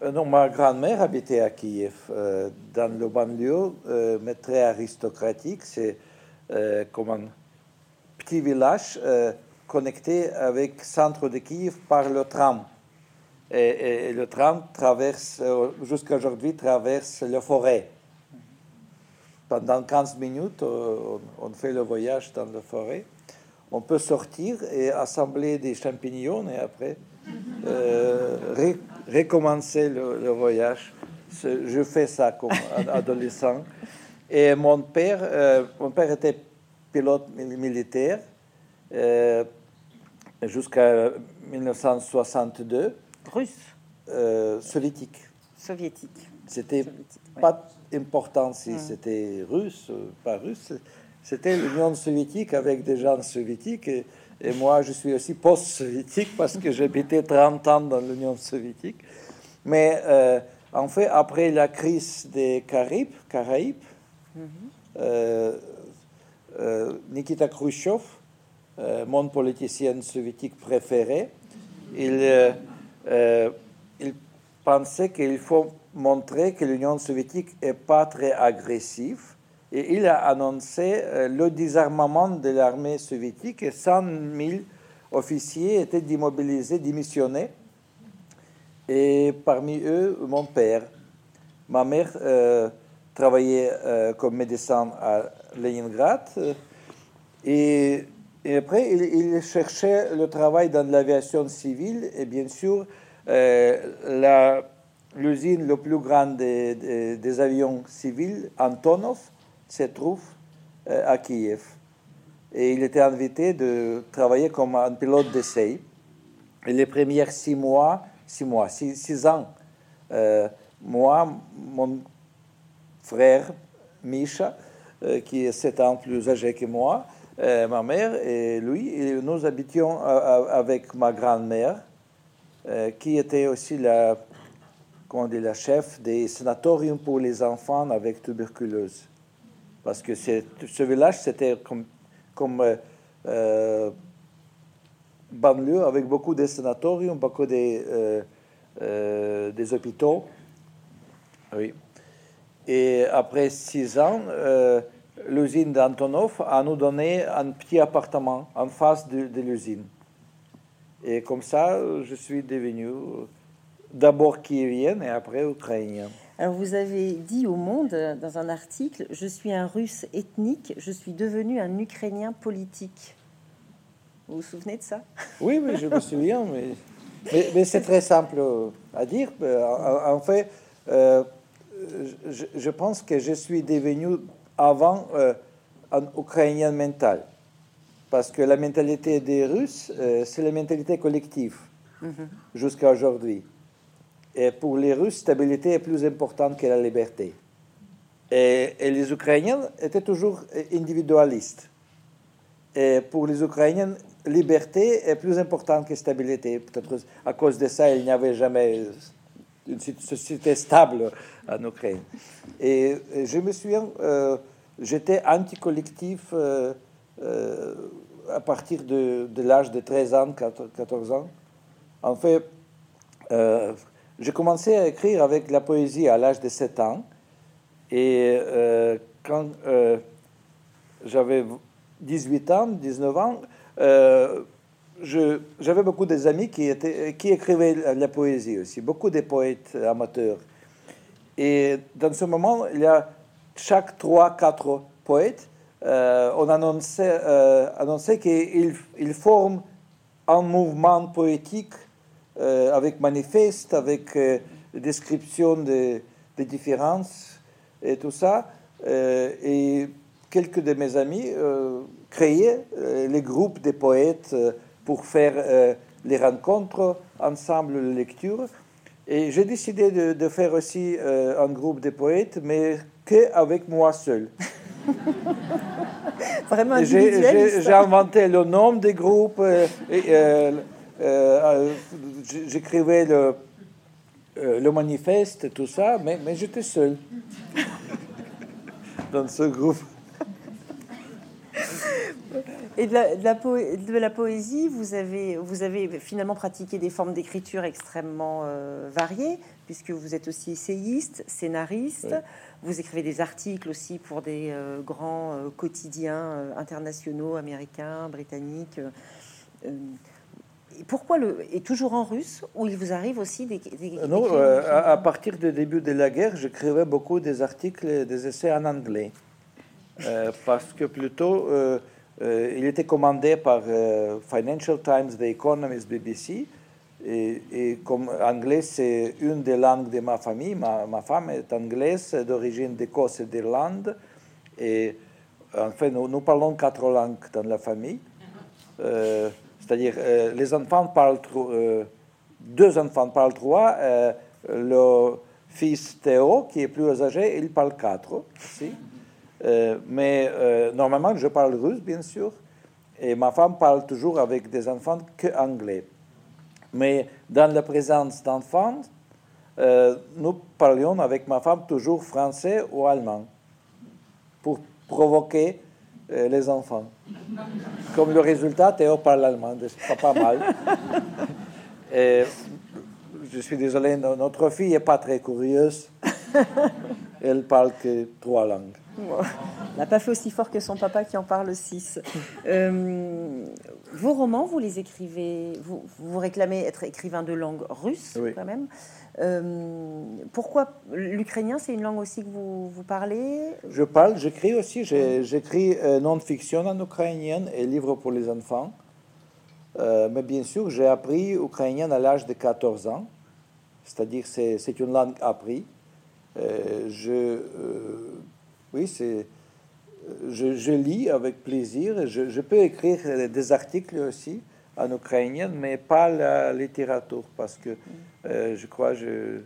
Euh, non, ma grand-mère habitait à Kiev, euh, dans le banlieue, euh, mais très aristocratique. C'est comme un petit village connecté avec le centre de Kiev par le tram. Et, le tram traverse, jusqu'à aujourd'hui, traverse la forêt. Pendant 15 minutes, on, fait le voyage dans la forêt. On peut sortir et assembler des champignons et après recommencer le, voyage. Je fais ça comme adolescent. Et mon père, euh, mon père était pilote militaire. Euh, jusqu'à 1962. Russe euh, Soviétique. Soviétique. C'était ouais. pas important si Mm. c'était russe ou pas russe. C'était l'Union soviétique avec des gens soviétiques. Et, et moi, je suis aussi post-soviétique parce que j'habitais 30 ans dans l'Union soviétique. Mais euh, en fait, après la crise des Caraïbes, Caraïbes euh, euh, Nikita Khrushchev, mon politicien soviétique préféré, il, il pensait qu'il faut montrer que l'Union soviétique n'est pas très agressive. Et il a annoncé euh, le désarmement de l'armée soviétique et 100 000 officiers étaient démobilisés, démissionnés. Et parmi eux, mon père. Ma mère euh, travaillait euh, comme médecin à Leningrad. et, après, il, cherchait le travail dans l'aviation civile. Et bien sûr, l'usine le plus grande des avions civils, Antonov, se trouve euh, à Kiev. Et il était invité de travailler comme un pilote d'essai. Et les premiers six mois, six mois, six, six ans, euh, moi, mon frère Misha, euh, qui est sept ans plus âgé que moi, ma mère et lui, nous habitions avec ma grand-mère, qui était aussi la, comment la chef des sanatoriums pour les enfants avec tuberculose. Parce que ce village, c'était comme, euh, euh, banlieue avec beaucoup de sanatoriums, beaucoup de, euh, des hôpitaux. Oui. Et après six ans, l'usine d'Antonov a nous donné un petit appartement en face de, l'usine. Et comme ça, je suis devenu d'abord kievien et après ukrainien. Alors vous avez dit au Monde, dans un article, je suis un russe ethnique, je suis devenu un ukrainien politique. Vous vous souvenez de ça? Oui, oui, je me souviens, mais, mais, mais c'est très simple à dire. En, en fait, euh, je, je pense que je suis devenu avant euh, un Ukrainien mental. Parce que la mentalité des Russes, euh, c'est la mentalité collective jusqu'à aujourd'hui. Et pour les Russes, stabilité est plus importante que la liberté. Et, les Ukrainiens étaient toujours individualistes. Et pour les Ukrainiens, liberté est plus importante que stabilité. Peut-être à cause de ça, il n'y avait jamais une société stable en Ukraine. Et, je me souviens, euh, j'étais anti-collectif euh, euh, à partir de, l'âge de 13 ans, 14 ans. En fait, j'ai commencé à écrire avec la poésie à l'âge de 7 ans. Et euh, quand euh, j'avais 18 ans, 19 ans, euh, j'avais beaucoup des amis qui, étaient, qui écrivaient la poésie aussi, beaucoup de poètes amateurs. Et dans ce moment, il y a chaque 3-4 poètes, euh, on annonçait, euh, annonçait qu'ils ils forment un mouvement poétique euh, avec manifeste, avec euh, description des des différences et tout ça. Euh, et quelques de mes amis créaient les groupes de poètes pour faire les rencontres ensemble, les lectures. Et j'ai décidé de, de faire aussi un groupe de poètes, mais qu'avec moi seul. Vraiment J'ai inventé le nom des groupes. et, euh, euh, J'écrivais le, euh, le manifeste, tout ça, mais, mais j'étais seul dans ce groupe. Et de la, de la poé- de la poésie, vous avez, vous avez finalement pratiqué des formes d'écriture extrêmement euh, variées, puisque vous êtes aussi essayiste, scénariste, vous écrivez des articles aussi pour des euh, grands euh, quotidiens euh, internationaux, américains, britanniques. Pourquoi le et toujours en russe ou il vous arrive aussi des, des- Non, euh, à, à partir du début de la guerre, j'écrivais beaucoup des articles, des essais en anglais. Euh, parce que plutôt, euh, euh, il était commandé par euh, Financial Times, The Economist, BBC. Et, et comme anglais, c'est une des langues de ma famille, ma, ma femme est anglaise d'origine d'Écosse et d'Irlande. Et en fait, nous, nous parlons quatre langues dans la famille. Euh, C'est-à-dire, les enfants parlent trop, deux enfants parlent trois. le fils Théo, qui est plus âgé, il parle quatre aussi. mais normalement, je parle russe, bien sûr. Et ma femme parle toujours avec des enfants que anglais. Mais dans la présence d'enfants, euh, nous parlions avec ma femme toujours français ou allemand pour provoquer euh, les enfants. Comme le résultat, Théo parle allemand, c'est pas mal. Et je suis désolé, notre fille n'est pas très curieuse. Elle parle que trois langues. Elle n'a pas fait aussi fort que son papa qui en parle six. Euh, vos romans, vous les écrivez, vous, vous réclamez être écrivain de langue russe quand même. Euh, pourquoi l'ukrainien, c'est une langue aussi que vous, vous parlez? Je parle, j'écris aussi. J'écris euh, non-fiction en ukrainien et livres pour les enfants. mais bien sûr, j'ai appris ukrainien à l'âge de 14 ans. C'est-à-dire, c'est une langue apprise. je oui, c'est. Je, lis avec plaisir. Je, peux écrire des articles aussi en ukrainien, mais pas la littérature, parce que euh, je crois que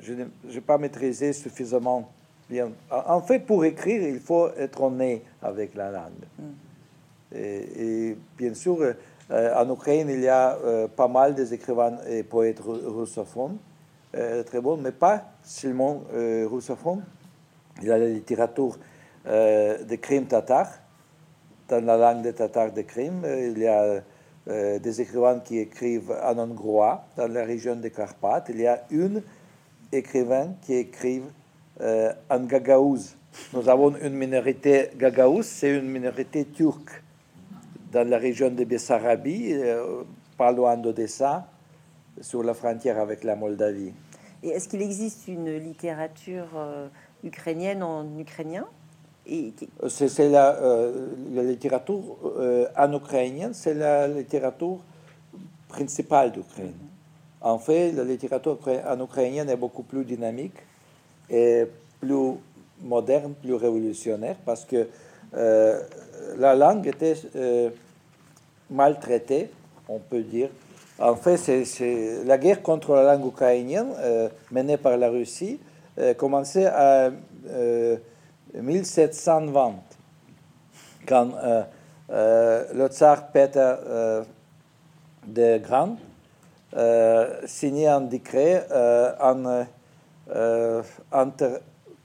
je n'ai pas maîtrisé suffisamment bien. En fait, pour écrire, il faut être né avec la langue. Mm. Et, bien sûr, euh, en Ukraine, il y a euh, pas mal d'écrivains et poètes russophones, très bons, mais pas seulement russophones. Il y a la littérature euh, des crimes tatars, dans la langue des tatars de crimes. Il y a euh, des écrivains qui écrivent en hongrois, dans la région des Carpates. Il y a une écrivain qui écrit euh, en gagaouz. Nous avons une minorité gagaouz, c'est une minorité turque dans la région de Bessarabie, pas loin d'Odessa, sur la frontière avec la Moldavie. Et est-ce qu'il existe une littérature ukrainienne en ukrainien? C'est la, euh, la, littérature euh, en ukrainien, c'est la littérature principale d'Ukraine. En fait, la littérature en ukrainien est beaucoup plus dynamique et plus moderne, plus révolutionnaire, parce que euh, la langue était maltraitée, on peut dire. En fait, c'est la guerre contre la langue ukrainienne menée par la Russie euh, commencé à 1720, euh, quand euh, le tsar Peter de Grand signait un décret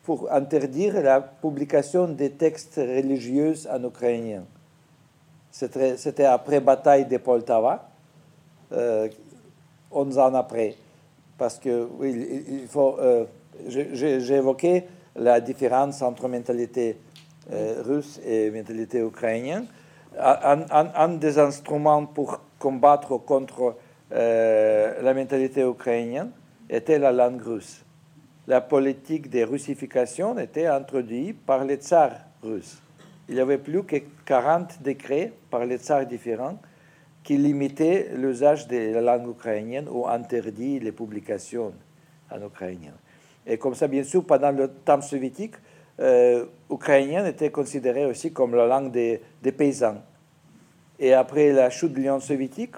pour interdire la publication des textes religieux en ukrainien. C'était après bataille de Poltava, 11 ans après. Parce que, oui, j'ai évoqué la différence entre mentalité euh, russe et mentalité ukrainienne. Un, des instruments pour combattre contre euh, la mentalité ukrainienne était la langue russe. La politique de russification était introduite par les tsars russes. Il n'y avait plus que 40 décrets par les tsars différents qui limitaient l'usage de la langue ukrainienne ou interdit les publications en ukrainien. Et comme ça, bien sûr, pendant le temps soviétique, euh, ukrainien était considéré aussi comme la langue des, paysans. Et après la chute de l'Union soviétique,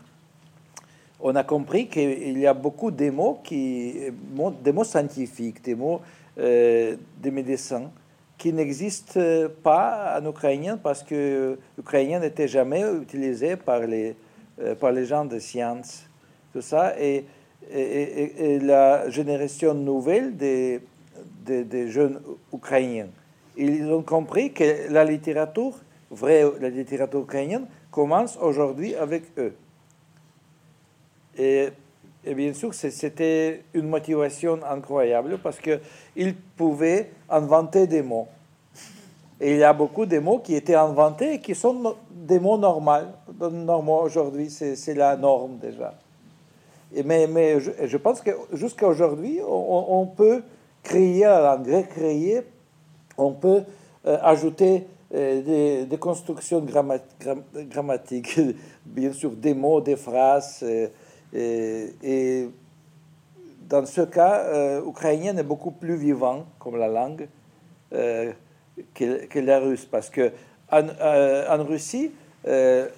on a compris qu'il y a beaucoup de mots, qui, des mots scientifiques, des mots euh, de médecins, qui n'existent pas en ukrainien parce que l'ukrainien n'était jamais utilisé par les, euh, par les gens de sciences. Tout ça. Et et, la génération nouvelle des, des, jeunes Ukrainiens. Ils ont compris que la littérature, vraie la littérature ukrainienne, commence aujourd'hui avec eux. Et, et bien sûr, c'était une motivation incroyable parce qu'ils pouvaient inventer des mots. Et il y a beaucoup de mots qui étaient inventés et qui sont des mots normaux. Normaux aujourd'hui, c'est la norme déjà mais, je, pense que jusqu'à aujourd'hui, on, peut créer la langue, recréer, on peut euh, ajouter euh, des, constructions grammatiques, bien sûr des mots, des phrases. Euh, et, dans ce cas, ukrainien est beaucoup plus vivant comme la langue que, que, la russe, parce que en Russie, la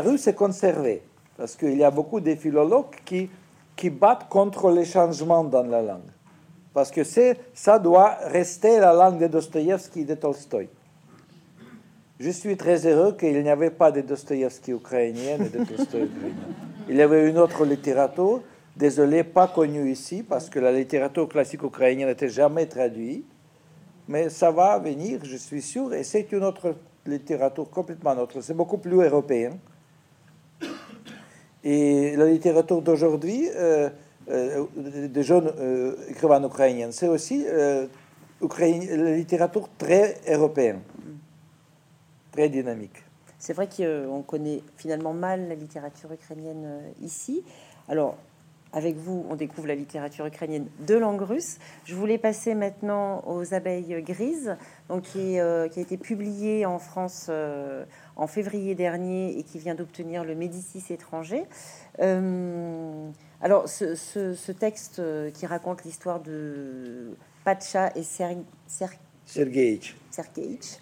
russe est conservée, parce qu'il y a beaucoup de philologues qui, qui battent contre les changements dans la langue. Parce que ça doit rester la langue de Dostoïevski et de Tolstoï. Je suis très heureux qu'il n'y avait pas de Dostoïevski ukrainien et de Tolstoï ukrainien. Il y avait une autre littérature, désolé, pas connue ici, parce que la littérature classique ukrainienne n'était jamais traduite. Mais ça va venir, je suis sûr, et c'est une autre littérature complètement autre. C'est beaucoup plus européen. Et la littérature d'aujourd'hui, euh, euh, des jeunes euh, écrivains ukrainiens, c'est aussi la littérature très européenne, très dynamique. C'est vrai qu'on connaît finalement mal la littérature ukrainienne ici. Alors, avec vous, on découvre la littérature ukrainienne de langue russe. Je voulais passer maintenant aux abeilles grises, donc qui, a été publié en France en février dernier et qui vient d'obtenir le Médicis étranger. Euh, alors, ce, texte qui raconte l'histoire de Pacha et Ser Sergeïch.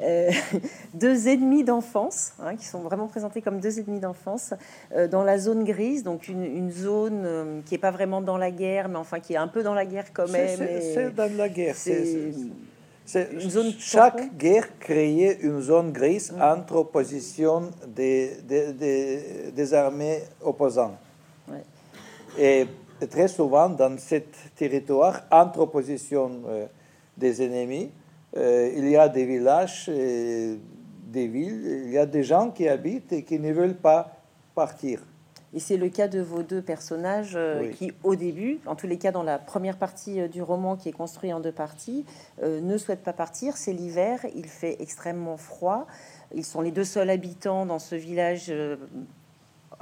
Euh, deux ennemis d'enfance, hein, qui sont vraiment présentés comme deux ennemis d'enfance, euh, dans la zone grise, donc une, zone euh, qui n'est pas vraiment dans la guerre, mais enfin qui est un peu dans la guerre quand même. C'est dans la guerre. C'est une zone. Chaque guerre créait une zone grise mm. entre opposition des, des, des, armées opposantes. Et très souvent, dans ce territoire, entre opposition des ennemis, euh, il y a des villages, des villes, il y a des gens qui habitent et qui ne veulent pas partir. Et c'est le cas de vos deux personnages euh, qui, au début, en tous les cas dans la première partie euh, du roman qui est construit en deux parties, ne souhaitent pas partir. C'est l'hiver, il fait extrêmement froid. Ils sont les deux seuls habitants dans ce village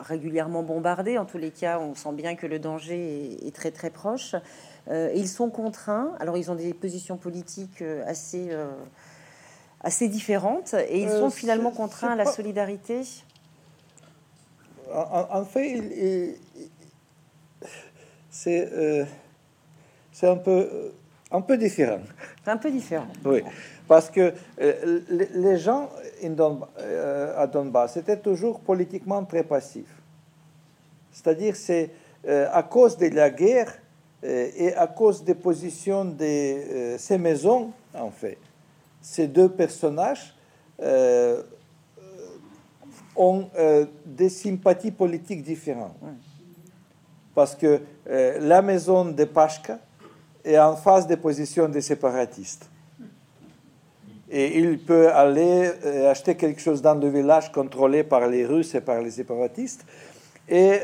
régulièrement bombardé. En tous les cas, on sent bien que le danger est très très proche. Euh, ils sont contraints. Alors, ils ont des positions politiques euh, assez, euh, assez différentes et ils sont finalement contraints à la solidarité. En, fait, c'est c'est un peu un peu différent. Un peu différent. Oui, parce que les gens à Donbass étaient toujours politiquement très passifs. C'est-à-dire, c'est à cause de la guerre euh, et à cause des positions de euh, ces maisons, en fait, ces deux personnages euh, ont des sympathies politiques différentes. Parce que la maison de Pashka est en face des positions des séparatistes. Et il peut aller acheter quelque chose dans le village contrôlé par les Russes et par les séparatistes. Et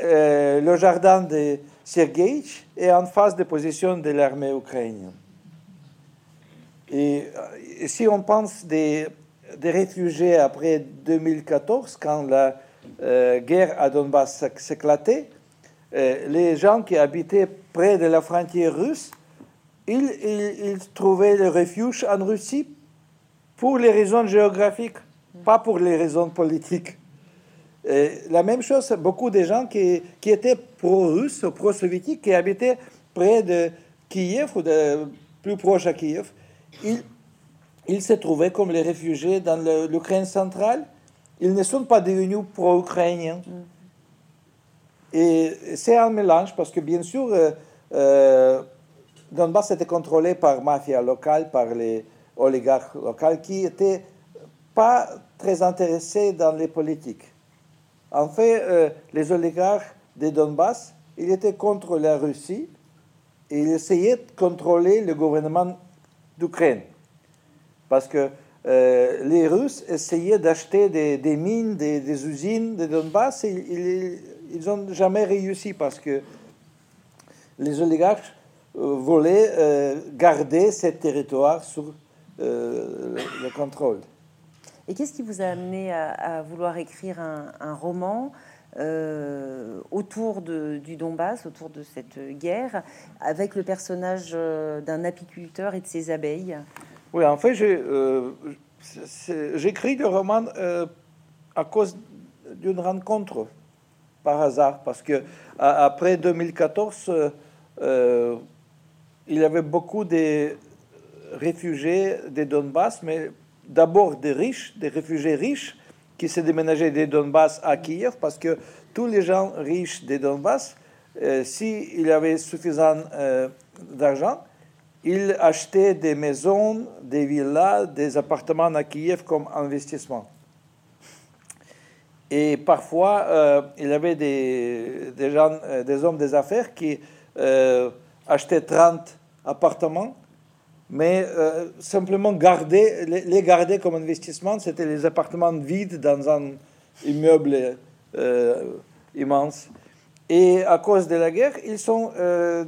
le jardin des Sergeïch est en face des positions de l'armée ukrainienne. Et, euh, si on pense des, des, réfugiés après 2014, quand la euh, guerre à Donbass s'éclatait, euh, les gens qui habitaient près de la frontière russe, ils, trouvaient le refuge en Russie pour les raisons géographiques, pas pour les raisons politiques. La même chose, beaucoup de gens qui étaient pro-russes, pro-soviétiques, qui habitaient près de Kiev ou de, plus proche à Kiev, ils, ils se trouvaient comme les réfugiés dans l'Ukraine centrale. Ils ne sont pas devenus pro-ukrainiens. Mm. Et c'est un mélange parce que, bien sûr, euh, euh, Donbass était contrôlé par mafia locale, par les oligarques locaux qui n'étaient pas très intéressés dans les politiques. En fait, euh, les oligarques de Donbass, ils étaient contre la Russie et ils essayaient de contrôler le gouvernement d'Ukraine. Parce que euh, les Russes essayaient d'acheter des, mines, des, usines de Donbass et ils n'ont jamais réussi parce que les oligarques euh, voulaient garder ce territoire sous le contrôle. Et qu'est-ce qui vous a amené à, vouloir écrire un, roman euh, autour du Donbass, autour de cette guerre, avec le personnage euh, d'un apiculteur et de ses abeilles? Oui, en fait, euh, j'écris le roman à cause d'une rencontre par hasard, parce que après 2014, il y avait beaucoup de réfugiés de Donbass, mais d'abord des riches, des réfugiés riches, qui s'est déménagé des Donbass à Kiev parce que tous les gens riches des Donbass, euh, s'ils avaient suffisamment euh, d'argent, ils achetaient des maisons, des villas, des appartements à Kiev comme investissement. Et parfois, euh, il y avait des, des, hommes des affaires qui achetaient 30 appartements mais euh, simplement garder, les, garder comme investissement, c'était les appartements vides dans un immeuble euh, immense. Et à cause de la guerre, ils sont euh,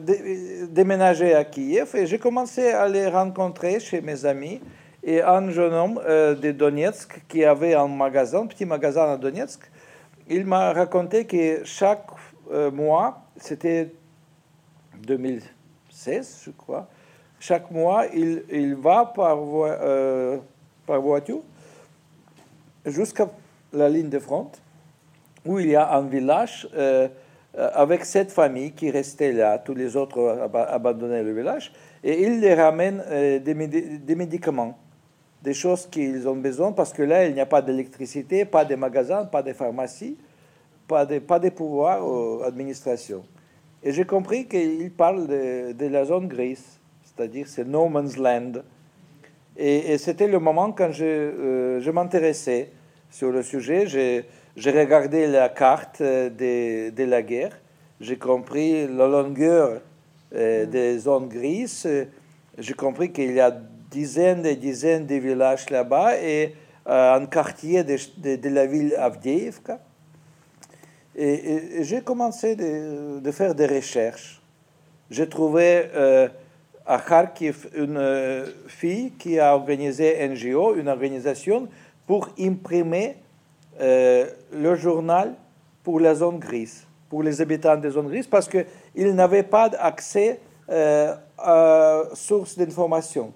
déménagés à Kiev et j'ai commencé à les rencontrer chez mes amis. Et un jeune homme de Donetsk qui avait un magasin, petit magasin à Donetsk, il m'a raconté que chaque mois, c'était 2016, je crois, chaque mois, il, il va par, euh, par voiture jusqu'à la ligne de front, où il y a un village euh, avec cette famille qui restait là. Tous les autres abandonné le village. Et il les ramène euh, des, médicaments, des choses qu'ils ont besoin, parce que là, il n'y a pas d'électricité, pas de magasins, pas de pharmacie, pas de, pas de pouvoir administration. Et j'ai compris qu'il parle de, de la zone grise c'est-à-dire c'est no man's land. Et, c'était le moment quand je, euh, je m'intéressais sur le sujet. J'ai regardé la carte de, de la guerre, j'ai compris la longueur euh, mm. des zones grises, j'ai compris qu'il y a dizaines et dizaines de villages là-bas et euh, un quartier de, de, la ville Avdiivka. Et, j'ai commencé de, de, faire des recherches. J'ai trouvé à Kharkiv une euh, fille qui a organisé NGO, une organisation, pour imprimer euh, le journal pour la zone grise, pour les habitants des zones grises, parce qu'ils n'avaient pas accès euh, à sources d'information.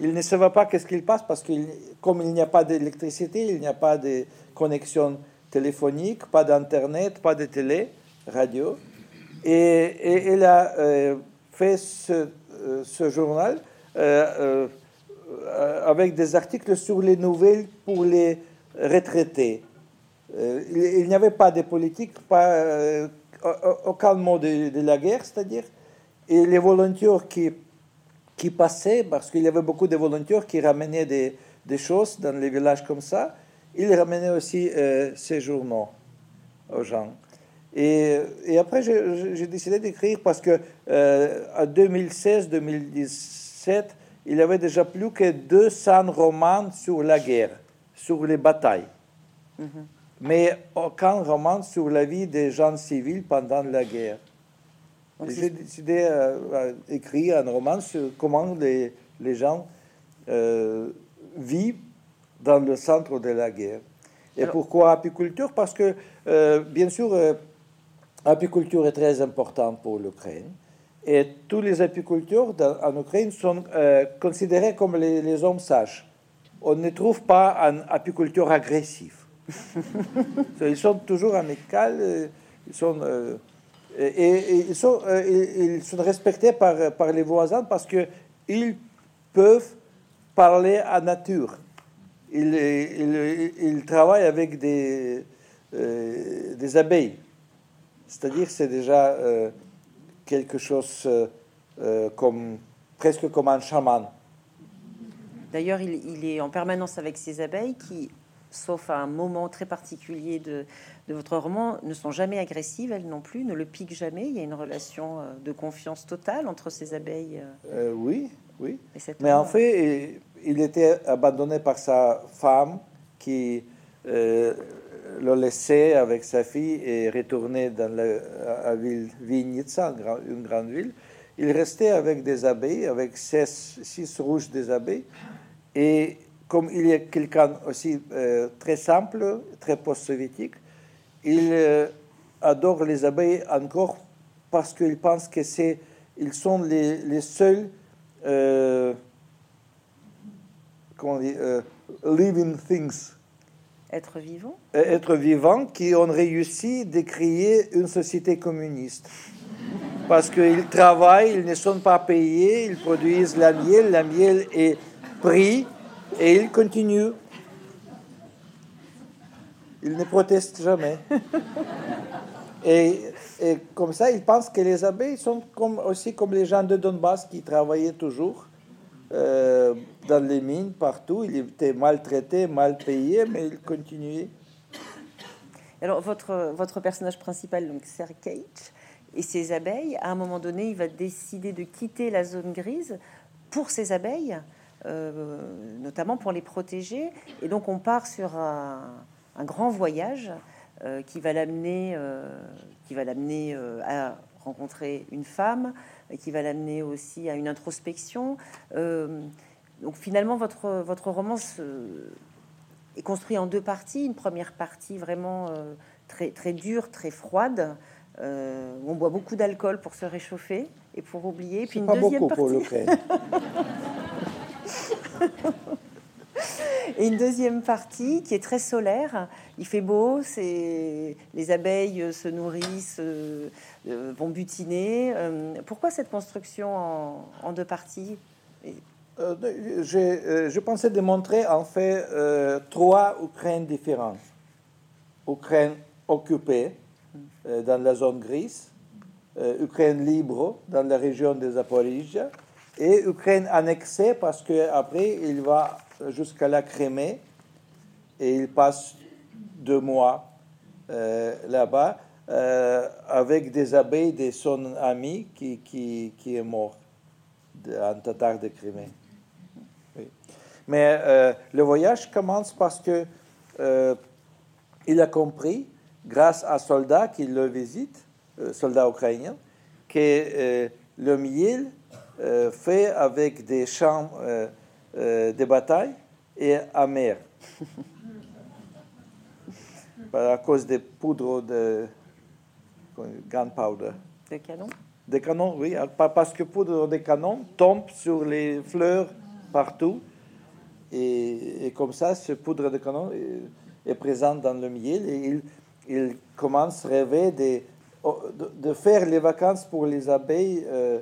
Ils ne savaient pas qu'est-ce qu'il passe, parce que comme il n'y a pas d'électricité, il n'y a pas de connexion téléphonique, pas d'Internet, pas de télé, radio. Et, et elle a fait ce euh, journal euh, euh, avec des articles sur les nouvelles pour les retraités. Il n'y avait pas de politique, pas, aucun mot de, la guerre, c'est-à-dire, et les volontaires qui, qui passaient, parce qu'il y avait beaucoup de volontaires qui ramenaient des, des choses dans les villages comme ça, ils ramenaient aussi ces journaux aux gens. Et, après, j'ai décidé d'écrire parce que euh, en 2016-2017, il y avait déjà plus que 200 romans sur la guerre, sur les batailles. Mm-hmm. Mais aucun roman sur la vie des gens civils pendant la guerre. J'ai décidé d'écrire un roman sur comment les, les gens euh, vivent dans le centre de la guerre. Et pourquoi apiculture? Parce que, euh, bien sûr, l'apiculture est très importante pour l'Ukraine. Et tous les apiculteurs en Ukraine sont euh, considérés comme les, hommes sages. On ne trouve pas un apiculteur agressif. ils sont toujours amicaux, euh, ils sont, euh, et, sont, ils, sont, respectés par, les voisins parce qu'ils peuvent parler à nature. Ils, travaillent avec des, abeilles. C'est-à-dire c'est déjà euh, quelque chose euh, euh, comme, presque comme un chaman. D'ailleurs, il, est en permanence avec ses abeilles qui, sauf à un moment très particulier de, votre roman, ne sont jamais agressives, elles non plus, ne le piquent jamais. Il y a une relation de confiance totale entre ces abeilles. oui, oui. Mais en fait, il, était abandonné par sa femme qui le laisser avec sa fille et retourner dans la, ville Vinitsa, une grande ville. Il restait avec des abeilles, avec six, six rouges des abeilles. Et comme il est quelqu'un aussi euh, très simple, très post-soviétique, il euh, adore les abeilles encore parce qu'il pense que c'est, ils sont les, les seuls, euh, comment on dit, living things être vivant Être vivant qui ont réussi de créer une société communiste. Parce qu'ils travaillent, ils ne sont pas payés, ils produisent la miel, la miel est pris et ils continuent. Il ne proteste jamais. et, et, comme ça, il pense que les abeilles sont comme, aussi comme les gens de Donbass qui travaillaient toujours euh, dans les mines partout. Ils étaient maltraités, mal payés, mais ils continuaient. Alors, votre, votre personnage principal, donc Sergei, et ses abeilles, à un moment donné, il va décider de quitter la zone grise pour ses abeilles, notamment pour les protéger. Et donc, on part sur un, grand voyage euh, qui va l'amener, euh, qui va l'amener à rencontrer une femme, qui va l'amener aussi à une introspection. donc, finalement, votre votre roman est construit en deux parties. Une première partie vraiment très très dure, très froide euh, on boit beaucoup d'alcool pour se réchauffer et pour oublier. Puis une deuxième partie. et une deuxième partie qui est très solaire. Il fait beau, c'est les abeilles se nourrissent, euh, euh, vont butiner. pourquoi cette construction en, deux parties? Je, pensais démontrer en fait trois Ukraines différentes. Ukraine occupée, euh, dans la zone grise, euh, Ukraine libre dans la région des Zaporizhia et Ukraine annexée parce qu'après il va jusqu'à la Crimée et il passe deux mois euh, là-bas avec des abeilles de son ami qui, qui, qui est mort en tatar de Crimée. Mais le voyage commence parce que il a compris grâce à soldats qui le visitent, euh, soldats ukrainiens, que euh, le miel euh, fait avec des champs de bataille et amer. à cause des poudres de gunpowder. Des canons? Des canons, oui. Parce que poudre de canon tombe sur les fleurs partout. Et, comme ça, ce poudre de canon est, est présente dans le miel et il il commence à rêver oh, de, de, faire les vacances pour les abeilles euh,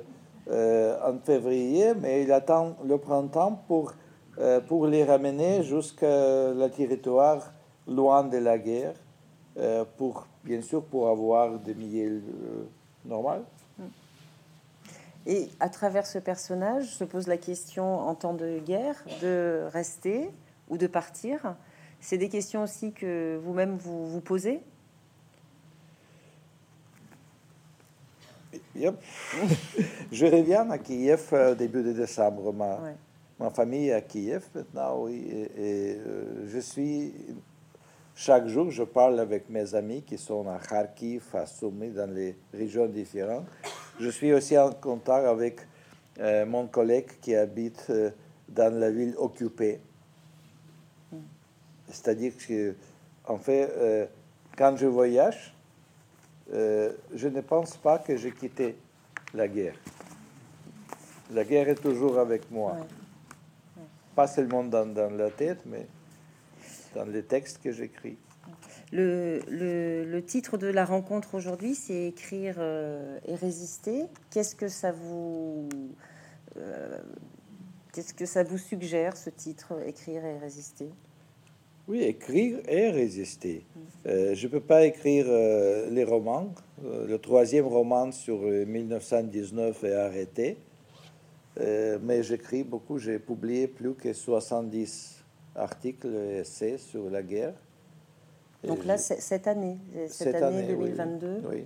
euh, en février, mais il attend le printemps pour, euh, pour les ramener jusqu'à le territoire loin de la guerre, pour, bien sûr pour avoir des miels normal. Et à travers ce personnage se pose la question en temps de guerre de rester ou de partir. C'est des questions aussi que vous-même vous, vous posez je reviens à Kiev au euh, début de décembre. Ma, ma famille est à Kiev maintenant, oui. Et, euh, je suis. Chaque jour, je parle avec mes amis qui sont à Kharkiv, à Sumy, dans les régions différentes. Je suis aussi en contact avec euh, mon collègue qui habite dans la ville occupée. Mm. C'est-à-dire que, en fait, quand je voyage, euh, je ne pense pas que j'ai quitté la guerre. La guerre est toujours avec moi. Pas seulement dans, dans, la tête, mais dans les textes que j'écris. Le, le, titre de la rencontre aujourd'hui, c'est Écrire euh, et résister. Qu'est-ce que ça vous... Euh, qu'est-ce que ça vous suggère, ce titre, Écrire et résister? Oui, écrire et résister. Euh, je ne peux pas écrire euh, les romans. Euh, le troisième roman sur 1919 est arrêté. mais j'écris beaucoup. J'ai publié plus que 70 articles et essais sur la guerre. Donc là, cette année, cette, année, 2022. Oui,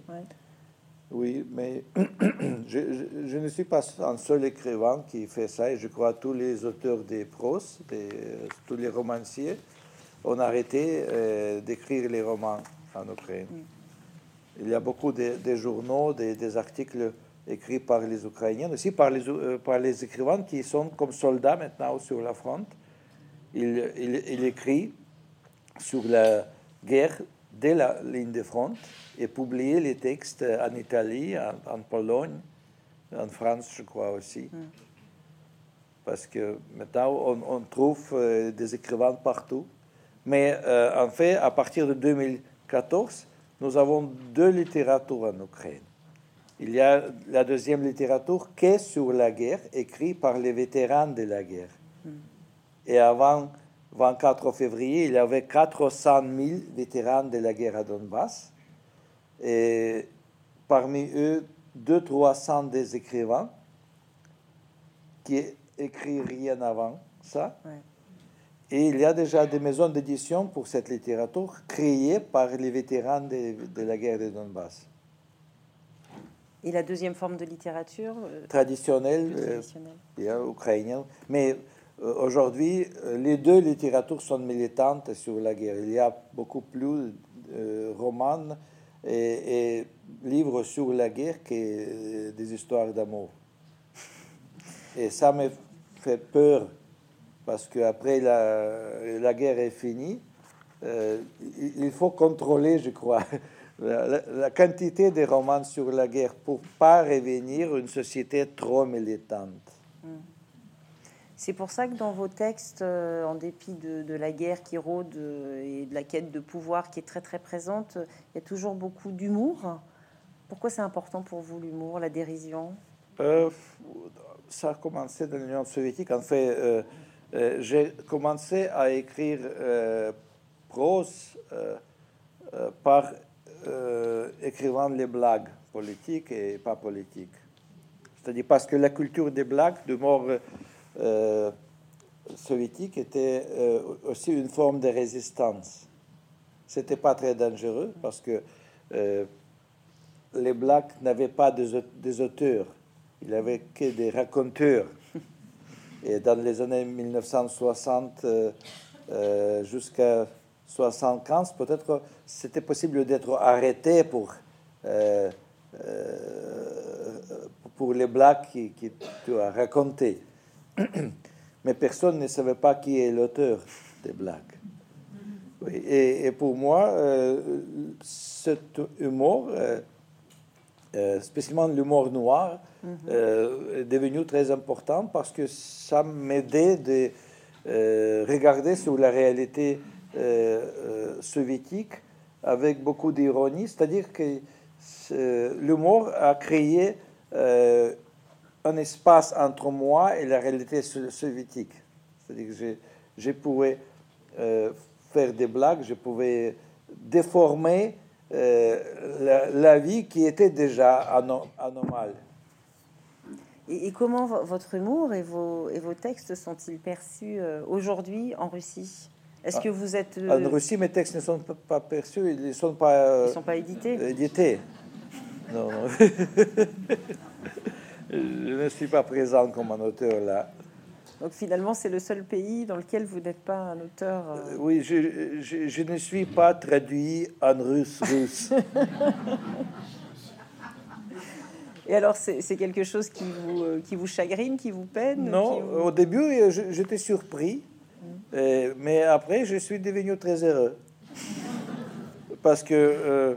oui. mais je, je, ne suis pas un seul écrivain qui fait ça. Et je crois tous les auteurs des proses, tous les romanciers, on a arrêté euh, d'écrire les romans en Ukraine. Mm. Il y a beaucoup de, journaux, des, articles écrits par les Ukrainiens, aussi par les, euh, par les écrivains qui sont comme soldats maintenant sur la fronte. Il, il, écrit sur la guerre dès la ligne de front et publie les textes en Italie, en, Pologne, en France, je crois aussi. Mm. Parce que maintenant, on, trouve euh, des écrivains partout. Mais euh, en fait, à partir de 2014, nous avons deux littératures en Ukraine. Il y a la deuxième littérature qui est sur la guerre, écrite par les vétérans de la guerre. Hmm. Et avant 24 février, il y avait 400 000 vétérans de la guerre à Donbass. Et parmi eux, 200-300 des écrivains qui écrit rien avant ça. Ouais. Et il y a déjà des maisons d'édition pour cette littérature créées par les vétérans de, de la guerre de Donbass. Et la deuxième forme de littérature euh, Traditionnelle, euh, traditionnelle. a ukrainienne. Mais euh, aujourd'hui, euh, les deux littératures sont militantes sur la guerre. Il y a beaucoup plus de romans et, et livres sur la guerre que euh, des histoires d'amour. Et ça me fait peur parce qu'après la, la guerre est finie, euh, il faut contrôler, je crois, la, quantité de romans sur la guerre pour pas revenir une société trop militante. C'est pour ça que dans vos textes, euh, en dépit de, de la guerre qui rôde euh, et de la quête de pouvoir qui est très très présente, il y a toujours beaucoup d'humour. Pourquoi c'est important pour vous l'humour, la dérision? Euh, ça a commencé dans l'Union soviétique. En fait, euh, euh, j'ai commencé à écrire euh, prose euh, euh, par écrivant les blagues politiques et pas politiques. C'est-à-dire parce que la culture des blagues, de mort soviétique, était aussi une forme de résistance. C'était pas très dangereux parce que les blagues n'avaient pas des, au- des auteurs, il avait que des raconteurs. Et dans les années 1960 euh, euh, jusqu'à 75, peut-être c'était possible d'être arrêté pour, euh, euh, pour les blagues qui tu as racontées. Mais personne ne savait pas qui est l'auteur des blagues. Et, pour moi, cet humour, euh, spécialement l'humour noir, euh, est devenu très important parce que ça m'aidait de euh, regarder sur la réalité euh, soviétique avec beaucoup d'ironie. C'est-à-dire que l'humour a créé un espace entre moi et la réalité so- soviétique. C'est-à-dire que je, je pouvais faire des blagues, je pouvais déformer la, la vie qui était déjà ano- anormale. et, et comment vo- votre humour et vos, et vos textes sont-ils perçus euh, aujourd'hui en Russie? Est-ce Ah, que vous êtes... euh, En Russie, mes textes ne sont pas- perçus, ils ne sont pas euh, ils sont pas édités? édités. Non, non. je ne suis pas présent comme un auteur là. Donc finalement, c'est le seul pays dans lequel vous n'êtes pas un auteur... euh, Oui, je, je- je ne suis pas traduit en russe. Et alors, c'est quelque chose qui vous, euh, qui vous chagrine, qui vous peine Non, vous- au début, euh, j'étais surpris, euh, mais après, je suis devenu très heureux. Parce que, euh,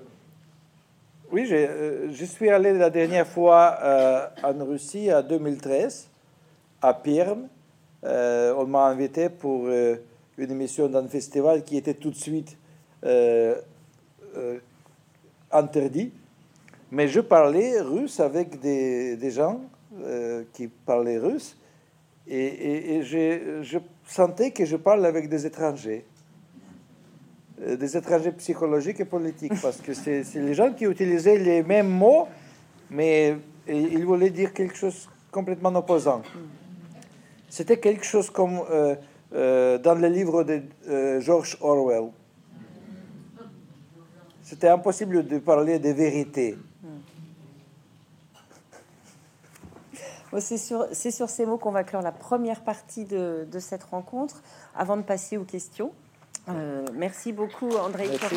oui, euh, je suis allé la dernière fois euh, en Russie en 2013, à Perm. Euh, on m'a invité pour euh, une émission d'un festival qui était tout de suite euh, interdit. Mais je parlais russe avec des, des gens qui parlaient russe et, je, sentais que je parle avec des étrangers, des étrangers psychologiques et politiques, parce que c'est les gens qui utilisaient les mêmes mots, mais ils voulaient dire quelque chose complètement opposant. C'était quelque chose comme euh, euh, dans le livre de euh, George Orwell. C'était impossible de parler de vérité. C'est sur, ces mots qu'on va clore la première partie de, de cette rencontre, avant de passer aux questions. Merci beaucoup, André Merci.